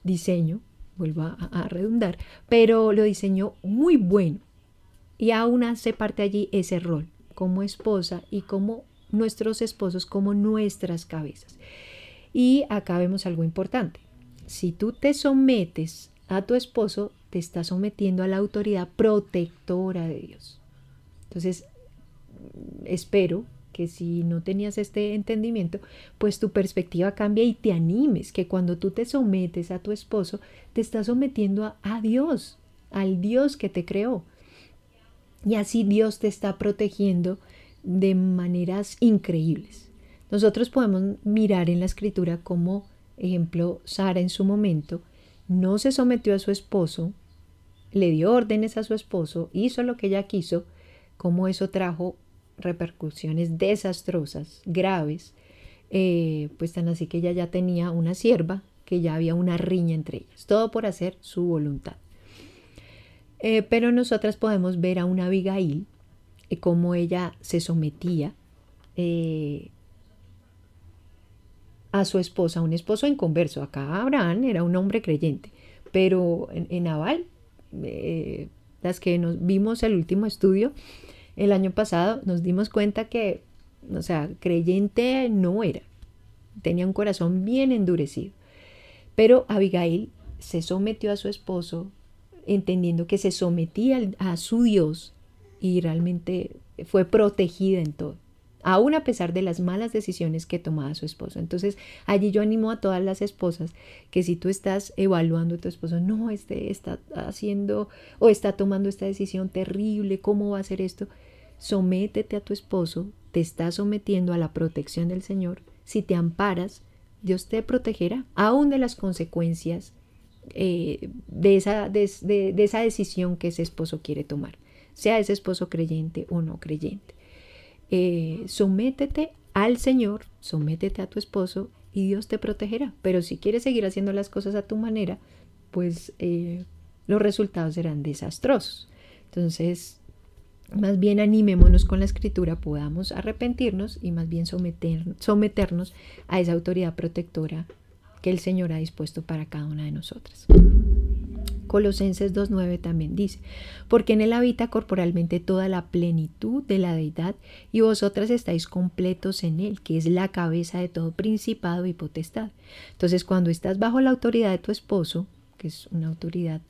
diseño, vuelvo a, a redundar, pero lo diseñó muy bueno. Y aún hace parte allí ese rol como esposa y como nuestros esposos, como nuestras cabezas. Y acá vemos algo importante. Si tú te sometes a tu esposo, te está sometiendo a la autoridad protectora de Dios. Entonces, espero que si no tenías este entendimiento, pues tu perspectiva cambia y te animes, que cuando tú te sometes a tu esposo, te estás sometiendo a, Dios, al Dios que te creó. Y así Dios te está protegiendo de maneras increíbles. Nosotros podemos mirar en la escritura como, ejemplo, Sara en su momento no se sometió a su esposo, le dio órdenes a su esposo, hizo lo que ella quiso, como eso trajo repercusiones desastrosas, graves, eh, pues tan así que ella ya tenía una sierva, que ya había una riña entre ellas, todo por hacer su voluntad. Eh, pero nosotras podemos ver a una Abigail, eh, cómo ella se sometía a su esposa, un esposo en converso. Acá Abraham era un hombre creyente, pero en, en Abal, eh, las que nos vimos el último estudio el año pasado, nos dimos cuenta que, o sea, creyente no era. Tenía un corazón bien endurecido. Pero Abigail se sometió a su esposo entendiendo que se sometía a su Dios y realmente fue protegida en todo aún a pesar de las malas decisiones que tomaba su esposo. Entonces, allí yo animo a todas las esposas que si tú estás evaluando a tu esposo, no, este está haciendo o está tomando esta decisión terrible, ¿cómo va a hacer esto? Sométete a tu esposo, te está sometiendo a la protección del Señor. Si te amparas, Dios te protegerá, aún de las consecuencias eh, de, esa, de esa decisión que ese esposo quiere tomar, sea ese esposo creyente o no creyente. Eh, sométete al Señor, sométete a tu esposo y Dios te protegerá. Pero si quieres seguir haciendo las cosas a tu manera, pues eh, los resultados serán desastrosos. Entonces, más bien animémonos con la escritura, podamos arrepentirnos y más bien someternos a esa autoridad protectora que el Señor ha dispuesto para cada una de nosotras. Colosenses 2.9 también dice, porque en él habita corporalmente toda la plenitud de la deidad y vosotras estáis completos en él, que es la cabeza de todo principado y potestad. Entonces cuando estás bajo la autoridad de tu esposo, que es una autoridad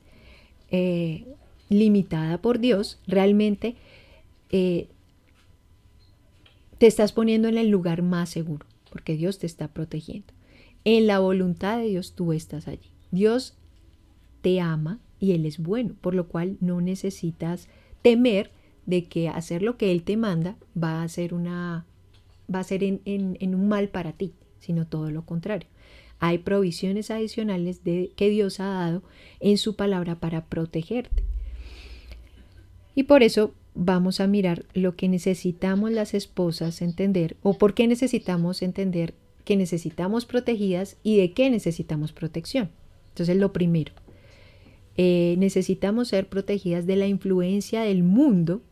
eh, limitada por Dios, realmente eh, te estás poniendo en el lugar más seguro, porque Dios te está protegiendo. En la voluntad de Dios tú estás allí. Dios te ama y Él es bueno, por lo cual no necesitas temer de que hacer lo que Él te manda va a ser una va a ser en, en un mal para ti, sino todo lo contrario. Hay provisiones adicionales de, que Dios ha dado en su palabra para protegerte. Y por eso vamos a mirar lo que necesitamos las esposas entender o por qué necesitamos entender que necesitamos protegidas y de qué necesitamos protección. Entonces, lo primero, eh, necesitamos ser protegidas de la influencia del mundo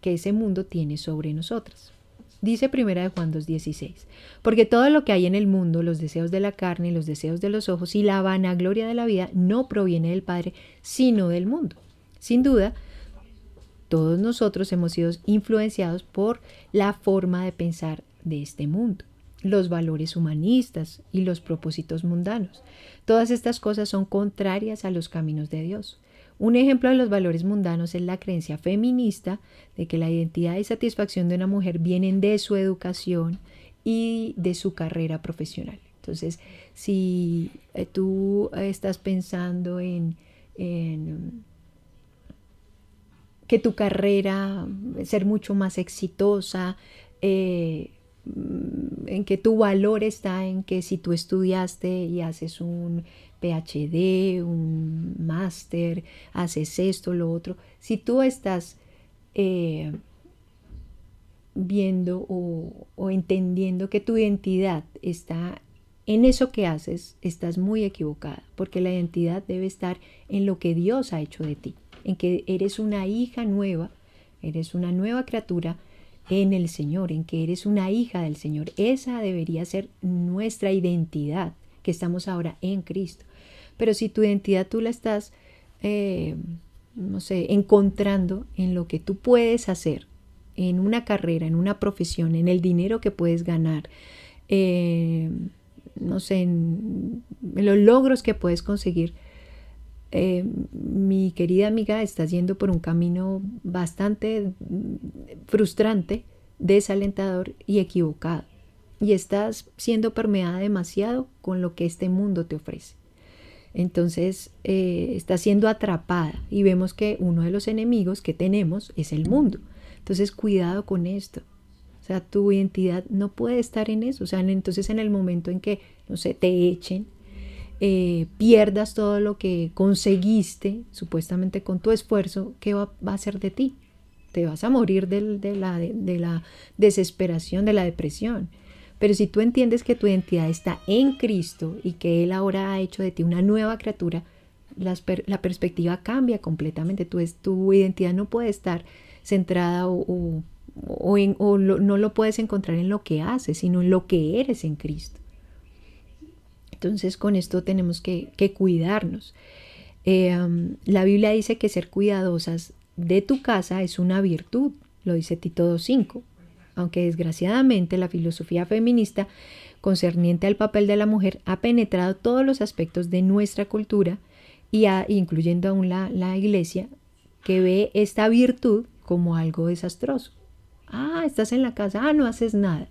que ese mundo tiene sobre nosotras. Dice primera de Juan 2.16, porque todo lo que hay en el mundo, los deseos de la carne, los deseos de los ojos y la vanagloria de la vida, no proviene del Padre, sino del mundo. Sin duda, todos nosotros hemos sido influenciados por la forma de pensar de este mundo los valores humanistas y los propósitos mundanos. Todas estas cosas son contrarias a los caminos de Dios. Un ejemplo de los valores mundanos es la creencia feminista de que la identidad y satisfacción de una mujer vienen de su educación y de su carrera profesional. Entonces, si eh, tú estás pensando en, que tu carrera, ser mucho más exitosa, eh, en que tu valor está en que si tú estudiaste y haces un PhD, un máster, haces esto, lo otro, si tú estás eh, viendo o, o entendiendo que tu identidad está en eso que haces, estás muy equivocada, porque la identidad debe estar en lo que Dios ha hecho de ti, en que eres una hija nueva, eres una nueva criatura en el Señor, en que eres una hija del Señor. Esa debería ser nuestra identidad, que estamos ahora en Cristo. Pero si tu identidad tú la estás, eh, no sé, encontrando en lo que tú puedes hacer, en una carrera, en una profesión, en el dinero que puedes ganar, eh, no sé, en los logros que puedes conseguir, eh, mi querida amiga, estás yendo por un camino bastante frustrante, desalentador y equivocado. Y estás siendo permeada demasiado con lo que este mundo te ofrece. Entonces eh, estás siendo atrapada y vemos que uno de los enemigos que tenemos es el mundo. Entonces cuidado con esto. O sea, tu identidad no puede estar en eso. O sea, entonces en el momento en que, no sé, te echen, eh, pierdas todo lo que conseguiste supuestamente con tu esfuerzo, ¿qué va, a ser de ti? Te vas a morir de, la, de, la desesperación, de la depresión. Pero si tú entiendes que tu identidad está en Cristo y que Él ahora ha hecho de ti una nueva criatura, la perspectiva cambia completamente. Tu, tu identidad no puede estar centrada o, no lo puedes encontrar en lo que haces, sino en lo que eres en Cristo. Entonces con esto tenemos que, cuidarnos. Eh, la Biblia dice que ser cuidadosas de tu casa es una virtud, lo dice Tito 2.5, aunque desgraciadamente la filosofía feminista concerniente al papel de la mujer ha penetrado todos los aspectos de nuestra cultura y incluyendo aún la, la iglesia, que ve esta virtud como algo desastroso. Ah, estás en la casa, ah, no haces nada.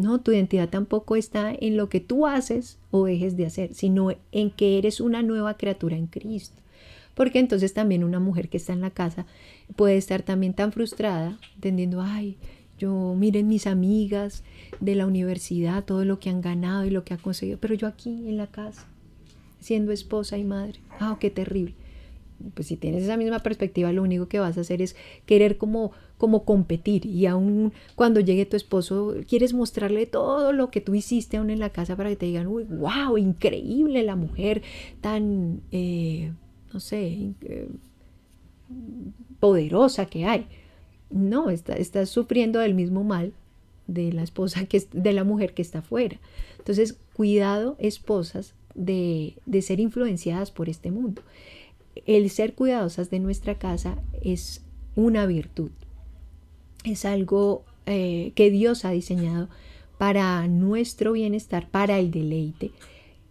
No, tu identidad tampoco está en lo que tú haces o dejes de hacer, sino en que eres una nueva criatura en Cristo. Porque entonces también una mujer que está en la casa puede estar también tan frustrada, entendiendo, ay, yo miren mis amigas de la universidad, todo lo que han ganado y lo que han conseguido, pero yo aquí en la casa, siendo esposa y madre, ah, qué terrible. Pues si tienes esa misma perspectiva, lo único que vas a hacer es querer como, como competir. Y aún cuando llegue tu esposo, quieres mostrarle todo lo que tú hiciste aún en la casa para que te digan, uy, wow, increíble la mujer tan, eh, no sé, eh, poderosa que hay. No, estás sufriendo del mismo mal de la esposa que de la mujer que está afuera. Entonces, cuidado, esposas, de, de ser influenciadas por este mundo. El ser cuidadosas de nuestra casa es una virtud. Es algo eh, que Dios ha diseñado para nuestro bienestar, para el deleite.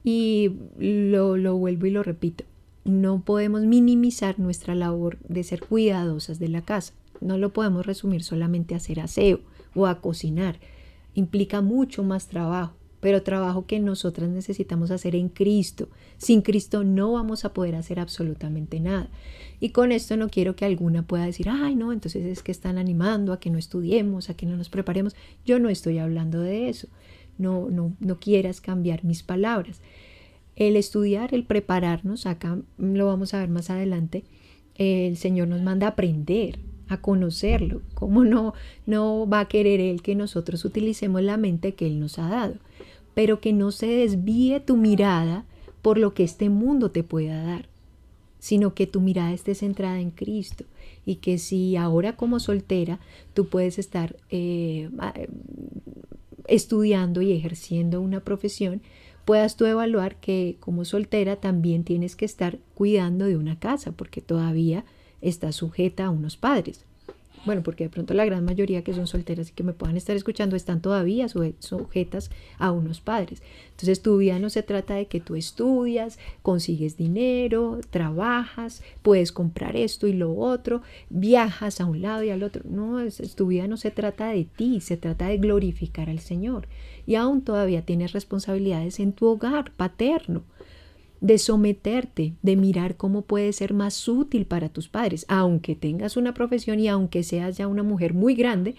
Y lo, lo vuelvo y lo repito, no podemos minimizar nuestra labor de ser cuidadosas de la casa. No lo podemos resumir solamente a hacer aseo o a cocinar. Implica mucho más trabajo, pero trabajo que nosotras necesitamos hacer en Cristo. Sin Cristo no vamos a poder hacer absolutamente nada. Y con esto no quiero que alguna pueda decir, ay, no, entonces es que están animando a que no estudiemos, a que no nos preparemos. Yo no estoy hablando de eso. No, no, no quieras cambiar mis palabras. El estudiar, el prepararnos, acá lo vamos a ver más adelante, el Señor nos manda a aprender, a conocerlo. ¿Cómo no, no va a querer Él que nosotros utilicemos la mente que Él nos ha dado? Pero que no se desvíe tu mirada por lo que este mundo te pueda dar, sino que tu mirada esté centrada en Cristo y que si ahora como soltera tú puedes estar eh, estudiando y ejerciendo una profesión, puedas tú evaluar que como soltera también tienes que estar cuidando de una casa, porque todavía está sujeta a unos padres. Bueno, porque de pronto la gran mayoría que son solteras y que me puedan estar escuchando están todavía sujetas a unos padres. Entonces tu vida no se trata de que tú estudias, consigues dinero, trabajas, puedes comprar esto y lo otro, viajas a un lado y al otro. No, tu vida no se trata de ti, se trata de glorificar al Señor. Y aún todavía tienes responsabilidades en tu hogar paterno de someterte, de mirar cómo puede ser más útil para tus padres, aunque tengas una profesión y aunque seas ya una mujer muy grande,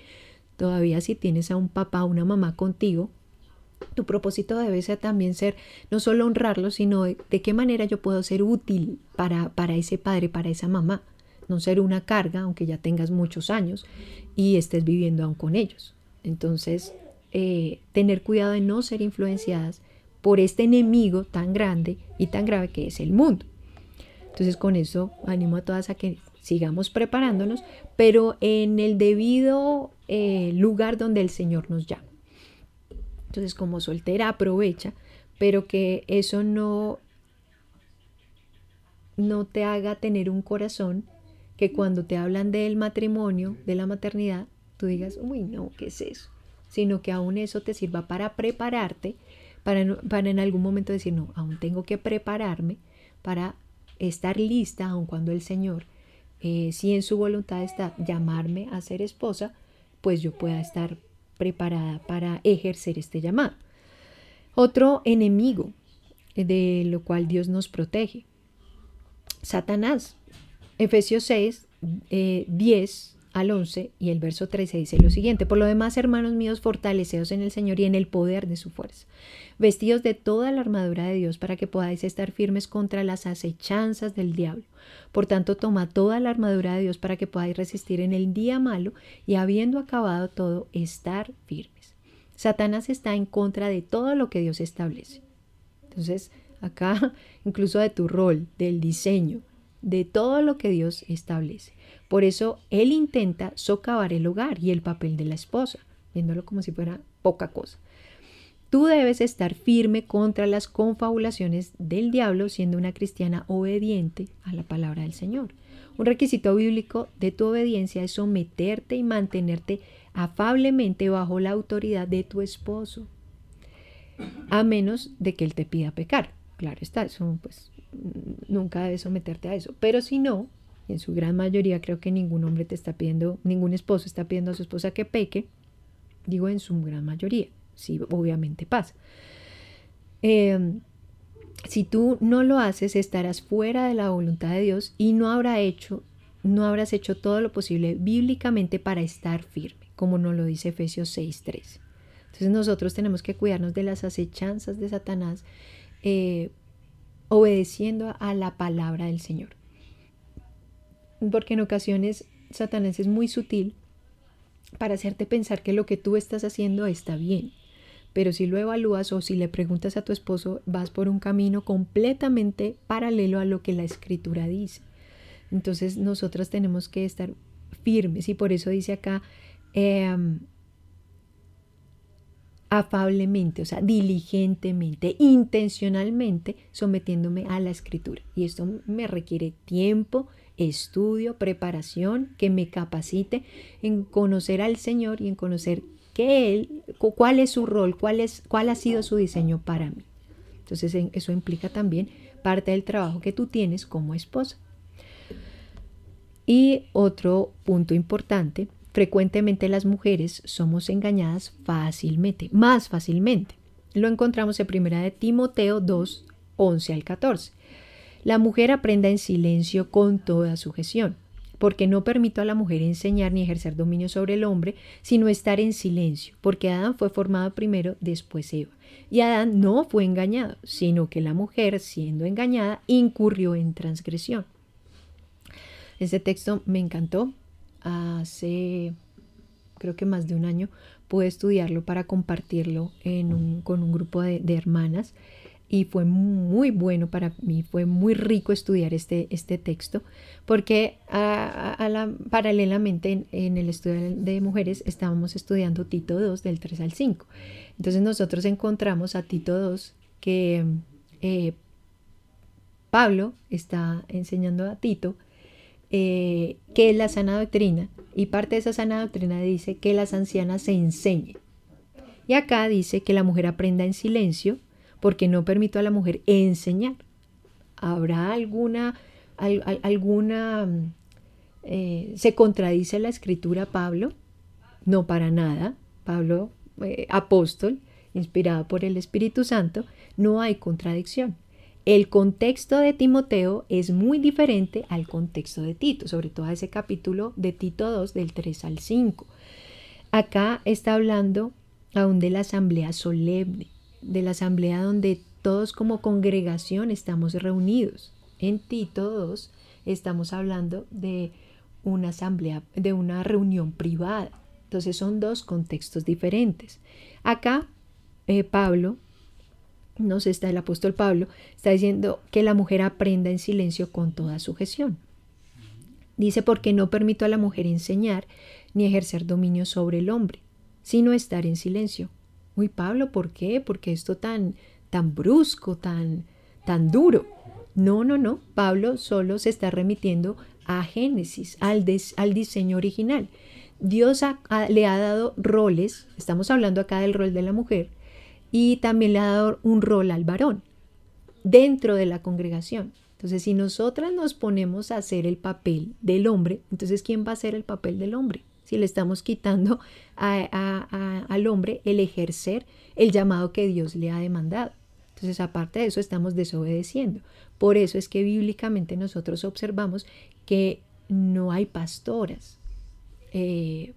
todavía si tienes a un papá o una mamá contigo, tu propósito debe ser también ser no solo honrarlo, sino de, qué manera yo puedo ser útil para, para ese padre, para esa mamá, no ser una carga, aunque ya tengas muchos años y estés viviendo aún con ellos. Entonces, eh, tener cuidado de no ser influenciadas por este enemigo tan grande y tan grave que es el mundo. Entonces con eso animo a todas a que sigamos preparándonos, pero en el debido eh, lugar donde el Señor nos llama. Entonces como soltera aprovecha, pero que eso no, no te haga tener un corazón que cuando te hablan del matrimonio, de la maternidad, tú digas, uy, no, ¿qué es eso? Sino que aún eso te sirva para prepararte para, en algún momento decir, no, aún tengo que prepararme para estar lista, aun cuando el Señor, eh, si en su voluntad está llamarme a ser esposa, pues yo pueda estar preparada para ejercer este llamado. Otro enemigo de lo cual Dios nos protege, Satanás. Efesios 6, 10 eh, al 11 y el verso 13 dice lo siguiente, por lo demás, hermanos míos, fortaleceos en el Señor y en el poder de su fuerza, vestidos de toda la armadura de Dios para que podáis estar firmes contra las acechanzas del diablo. Por tanto, toma toda la armadura de Dios para que podáis resistir en el día malo y habiendo acabado todo, estar firmes. Satanás está en contra de todo lo que Dios establece. Entonces, acá, incluso de tu rol, del diseño, de todo lo que Dios establece. Por eso Él intenta socavar el hogar y el papel de la esposa, viéndolo como si fuera poca cosa. Tú debes estar firme contra las confabulaciones del diablo siendo una cristiana obediente a la palabra del Señor. Un requisito bíblico de tu obediencia es someterte y mantenerte afablemente bajo la autoridad de tu esposo, a menos de que él te pida pecar. Claro está, eso pues nunca debes someterte a eso. Pero si no, en su gran mayoría creo que ningún hombre te está pidiendo, ningún esposo está pidiendo a su esposa que peque, digo en su gran mayoría, sí, obviamente pasa. Em, si tú no lo haces, estarás fuera de la voluntad de Dios y no habrá hecho, no habrás hecho todo lo posible bíblicamente para estar firme, como nos lo dice Efesios 6:3. Entonces nosotros tenemos que cuidarnos de las acechanzas de Satanás, eh, obedeciendo a la palabra del Señor. Porque en ocasiones Satanás es muy sutil para hacerte pensar que lo que tú estás haciendo está bien. Pero si lo evalúas o si le preguntas a tu esposo, vas por un camino completamente paralelo a lo que la escritura dice. Entonces nosotras tenemos que estar firmes y por eso dice acá em, afablemente, o sea, diligentemente, intencionalmente, sometiéndome a la escritura. Y esto me requiere tiempo, estudio, preparación, que me capacite en conocer al Señor y en conocer que Él, cuál es su rol, cuál, es, cuál ha sido su diseño para mí. Entonces eso implica también parte del trabajo que tú tienes como esposa. Y otro punto importante, frecuentemente las mujeres somos engañadas fácilmente, más fácilmente. Lo encontramos en primera de Timoteo 2, 11 al 14. La mujer aprenda en silencio con toda sujeción, porque no permito a la mujer enseñar ni ejercer dominio sobre el hombre, sino estar en silencio, porque Adán fue formado primero, después Eva. Y Adán no fue engañado, sino que la mujer, siendo engañada, incurrió en transgresión. Este texto me encantó. Hace creo que más de un año pude estudiarlo para compartirlo con un grupo de hermanas y fue muy bueno para mí, fue muy rico estudiar este, este texto, porque a, la, paralelamente en, el estudio de mujeres estábamos estudiando Tito 2 del 3 al 5. Entonces nosotros encontramos a Tito 2 que eh, Pablo está enseñando a Tito eh, que es la sana doctrina y parte de esa sana doctrina dice que las ancianas se enseñen. Y acá dice que la mujer aprenda en silencio porque no permito a la mujer enseñar. ¿Habrá alguna, alguna, eh, se contradice la escritura Pablo? No para nada. Pablo, eh, apóstol, inspirado por el Espíritu Santo, no hay contradicción. El contexto de Timoteo es muy diferente al contexto de Tito, sobre todo a ese capítulo de Tito 2 del 3 al 5. Acá está hablando aún de la asamblea solemne, de la asamblea donde todos como congregación estamos reunidos. En Tito 2 estamos hablando de una asamblea, de una reunión privada. Entonces son dos contextos diferentes. Acá eh, Pablo, nos está el apóstol Pablo, está diciendo que la mujer aprenda en silencio con toda sujeción. Dice porque no permito a la mujer enseñar ni ejercer dominio sobre el hombre, sino estar en silencio. Uy, Pablo, ¿por qué? Porque esto tan, tan brusco, tan, tan duro. No, no, no. Pablo solo se está remitiendo a Génesis, al, al diseño original. Dios le ha dado roles, estamos hablando acá del rol de la mujer, y también le ha dado un rol al varón dentro de la congregación. Entonces, si nosotras nos ponemos a hacer el papel del hombre, entonces, ¿quién va a hacer el papel del hombre? Si le estamos quitando al hombre el ejercer el llamado que Dios le ha demandado. Entonces, aparte de eso, estamos desobedeciendo. Por eso es que bíblicamente nosotros observamos que no hay pastoras. Eh,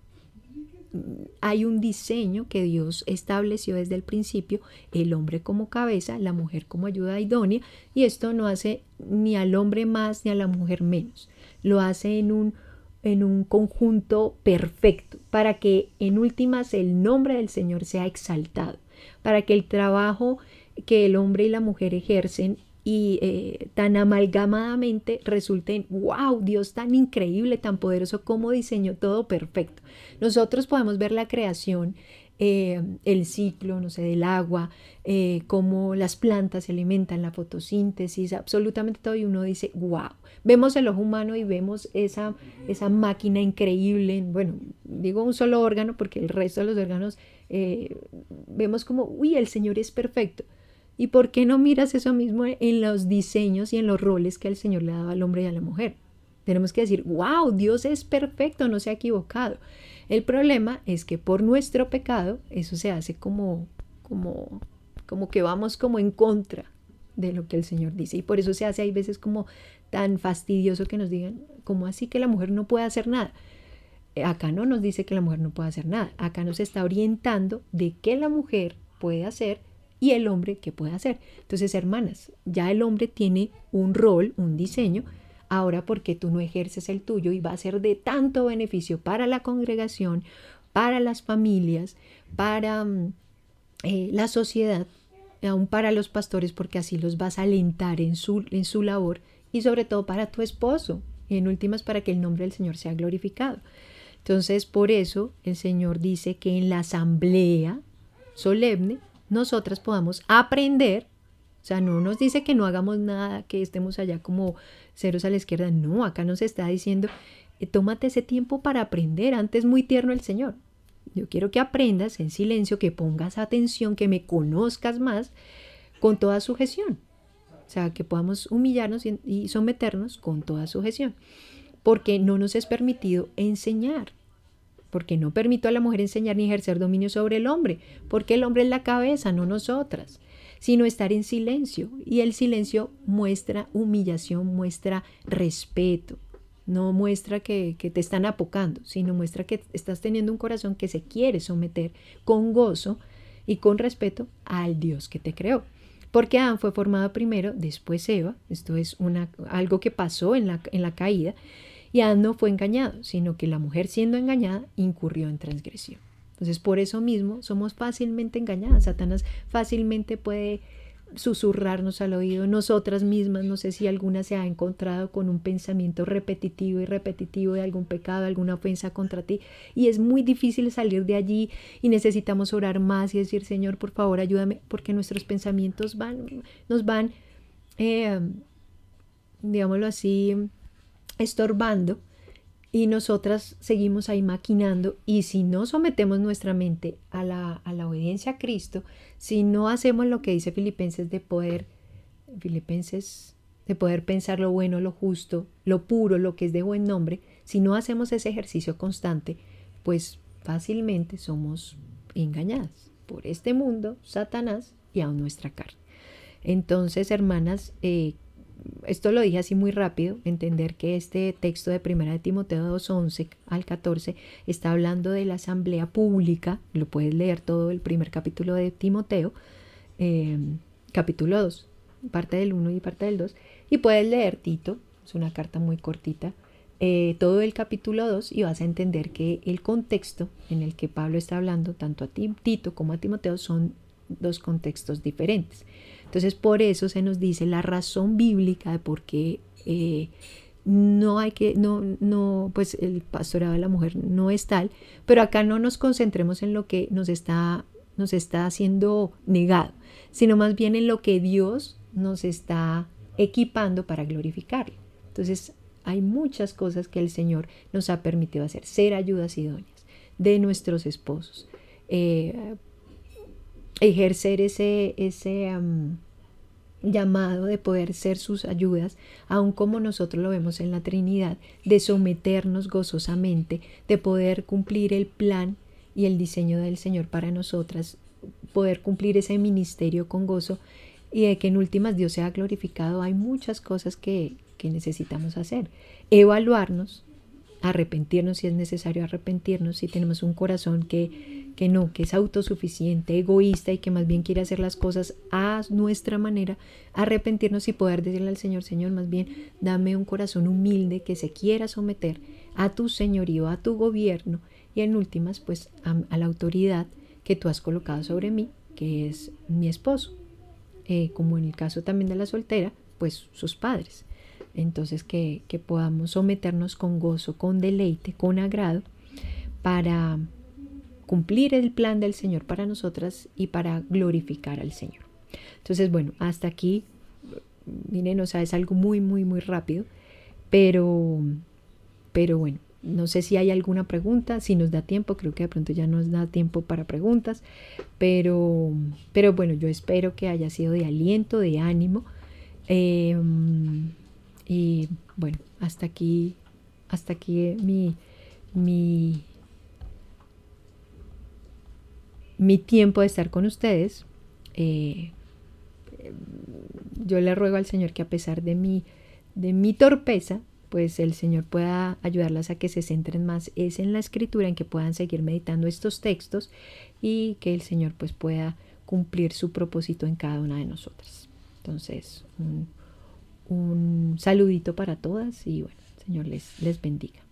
hay un diseño que Dios estableció desde el principio, el hombre como cabeza, la mujer como ayuda idónea, y esto no hace ni al hombre más ni a la mujer menos. Lo hace en un en un conjunto perfecto, para que en últimas el nombre del Señor sea exaltado, para que el trabajo que el hombre y la mujer ejercen y eh, tan amalgamadamente resulten, wow, Dios tan increíble, tan poderoso, como diseñó todo perfecto. Nosotros podemos ver la creación eh, el ciclo, no sé, del agua, eh, cómo las plantas se alimentan, la fotosíntesis, absolutamente todo, y uno dice, wow, vemos el ojo humano y vemos esa, esa máquina increíble, bueno, digo un solo órgano porque el resto de los órganos eh, vemos como, uy, el Señor es perfecto. ¿Y por qué no miras eso mismo en los diseños y en los roles que el Señor le ha dado al hombre y a la mujer? Tenemos que decir, wow, Dios es perfecto, no se ha equivocado. El problema es que por nuestro pecado eso se hace como, como, como que vamos como en contra de lo que el Señor dice. Y por eso se hace hay veces como tan fastidioso que nos digan, ¿cómo así que la mujer no puede hacer nada? Acá no nos dice que la mujer no puede hacer nada. Acá nos está orientando de qué la mujer puede hacer y el hombre qué puede hacer. Entonces, hermanas, ya el hombre tiene un rol, un diseño, ahora porque tú no ejerces el tuyo y va a ser de tanto beneficio para la congregación, para las familias, para mm, eh, la sociedad, aún para los pastores, porque así los vas a alentar en su, en su labor y sobre todo para tu esposo y en últimas para que el nombre del Señor sea glorificado. Entonces, por eso el Señor dice que en la asamblea solemne nosotras podamos aprender, o sea, no nos dice que no hagamos nada, que estemos allá como ceros a la izquierda, no, acá nos está diciendo, eh, tómate ese tiempo para aprender, antes muy tierno el Señor. Yo quiero que aprendas en silencio, que pongas atención, que me conozcas más con toda sujeción. O sea, que podamos humillarnos y, someternos con toda sujeción. Porque no nos es permitido enseñar. Porque no permito a la mujer enseñar ni ejercer dominio sobre el hombre. Porque el hombre es la cabeza, no nosotras. Sino estar en silencio. Y el silencio muestra humillación, muestra respeto. No muestra que, que, te están apocando, sino muestra que estás teniendo un corazón que se quiere someter con gozo y con respeto al Dios que te creó. Porque Adán fue formado primero, después Eva. Esto es una, algo que pasó en la, en la caída. Y Adán no fue engañado, sino que la mujer siendo engañada incurrió en transgresión. Entonces, por eso mismo somos fácilmente engañadas. Satanás fácilmente puede susurrarnos al oído, nosotras mismas, no sé si alguna se ha encontrado con un pensamiento repetitivo y repetitivo de algún pecado, alguna ofensa contra ti, y es muy difícil salir de allí y necesitamos orar más y decir, Señor, por favor, ayúdame, porque nuestros pensamientos van, nos van, eh, digámoslo así, estorbando y nosotras seguimos ahí maquinando y si no sometemos nuestra mente a la, a la obediencia a Cristo, si no hacemos lo que dice Filipenses de poder, Filipenses, de poder pensar lo bueno, lo justo, lo puro, lo que es de buen nombre, si no hacemos ese ejercicio constante, pues fácilmente somos engañadas por este mundo, Satanás y aún nuestra carne. Entonces, hermanas, eh, esto lo dije así muy rápido, entender que este texto de Primera de Timoteo 2, 11 al 14 está hablando de la asamblea pública, lo puedes leer todo el primer capítulo de Timoteo, eh, capítulo 2, parte del 1 y parte del 2, y puedes leer Tito, es una carta muy cortita, eh, todo el capítulo 2 y vas a entender que el contexto en el que Pablo está hablando, tanto a Tito como a Timoteo, son dos contextos diferentes. Entonces, por eso se nos dice la razón bíblica de por qué eh, no hay que, no, no, pues el pastorado de la mujer no es tal, pero acá no nos concentremos en lo que nos está, nos está haciendo negado, sino más bien en lo que Dios nos está equipando para glorificarlo. Entonces, hay muchas cosas que el Señor nos ha permitido hacer, ser ayudas idóneas de nuestros esposos, eh, ejercer ese, ese llamado de poder ser sus ayudas, aun como nosotros lo vemos en la Trinidad, de someternos gozosamente, de poder cumplir el plan y el diseño del Señor para nosotras, poder cumplir ese ministerio con gozo y de que en últimas Dios sea glorificado. Hay muchas cosas que, que necesitamos hacer. Evaluarnos, arrepentirnos si es necesario arrepentirnos, si tenemos un corazón que, que no, que es autosuficiente, egoísta y que más bien quiere hacer las cosas a nuestra manera, arrepentirnos y poder decirle al Señor, Señor, más bien dame un corazón humilde que se quiera someter a tu señorío, a tu gobierno y en últimas pues a, la autoridad que tú has colocado sobre mí, que es mi esposo, eh, como en el caso también de la soltera, pues sus padres. Entonces que, podamos someternos con gozo, con deleite, con agrado para cumplir el plan del Señor para nosotras y para glorificar al Señor. Entonces, bueno, hasta aquí, miren, o sea, es algo muy, muy, muy rápido, pero, pero bueno, no sé si hay alguna pregunta, si nos da tiempo, creo que de pronto ya nos da tiempo para preguntas, pero, pero bueno, yo espero que haya sido de aliento, de ánimo. Em, y bueno, hasta aquí, hasta aquí mi, mi, mi tiempo de estar con ustedes. Eh, yo le ruego al Señor que a pesar de mi, de mi torpeza, pues el Señor pueda ayudarlas a que se centren más es en la escritura, en que puedan seguir meditando estos textos y que el Señor pues pueda cumplir su propósito en cada una de nosotras. Entonces, un, Un saludito para todas y bueno, Señor les, les bendiga.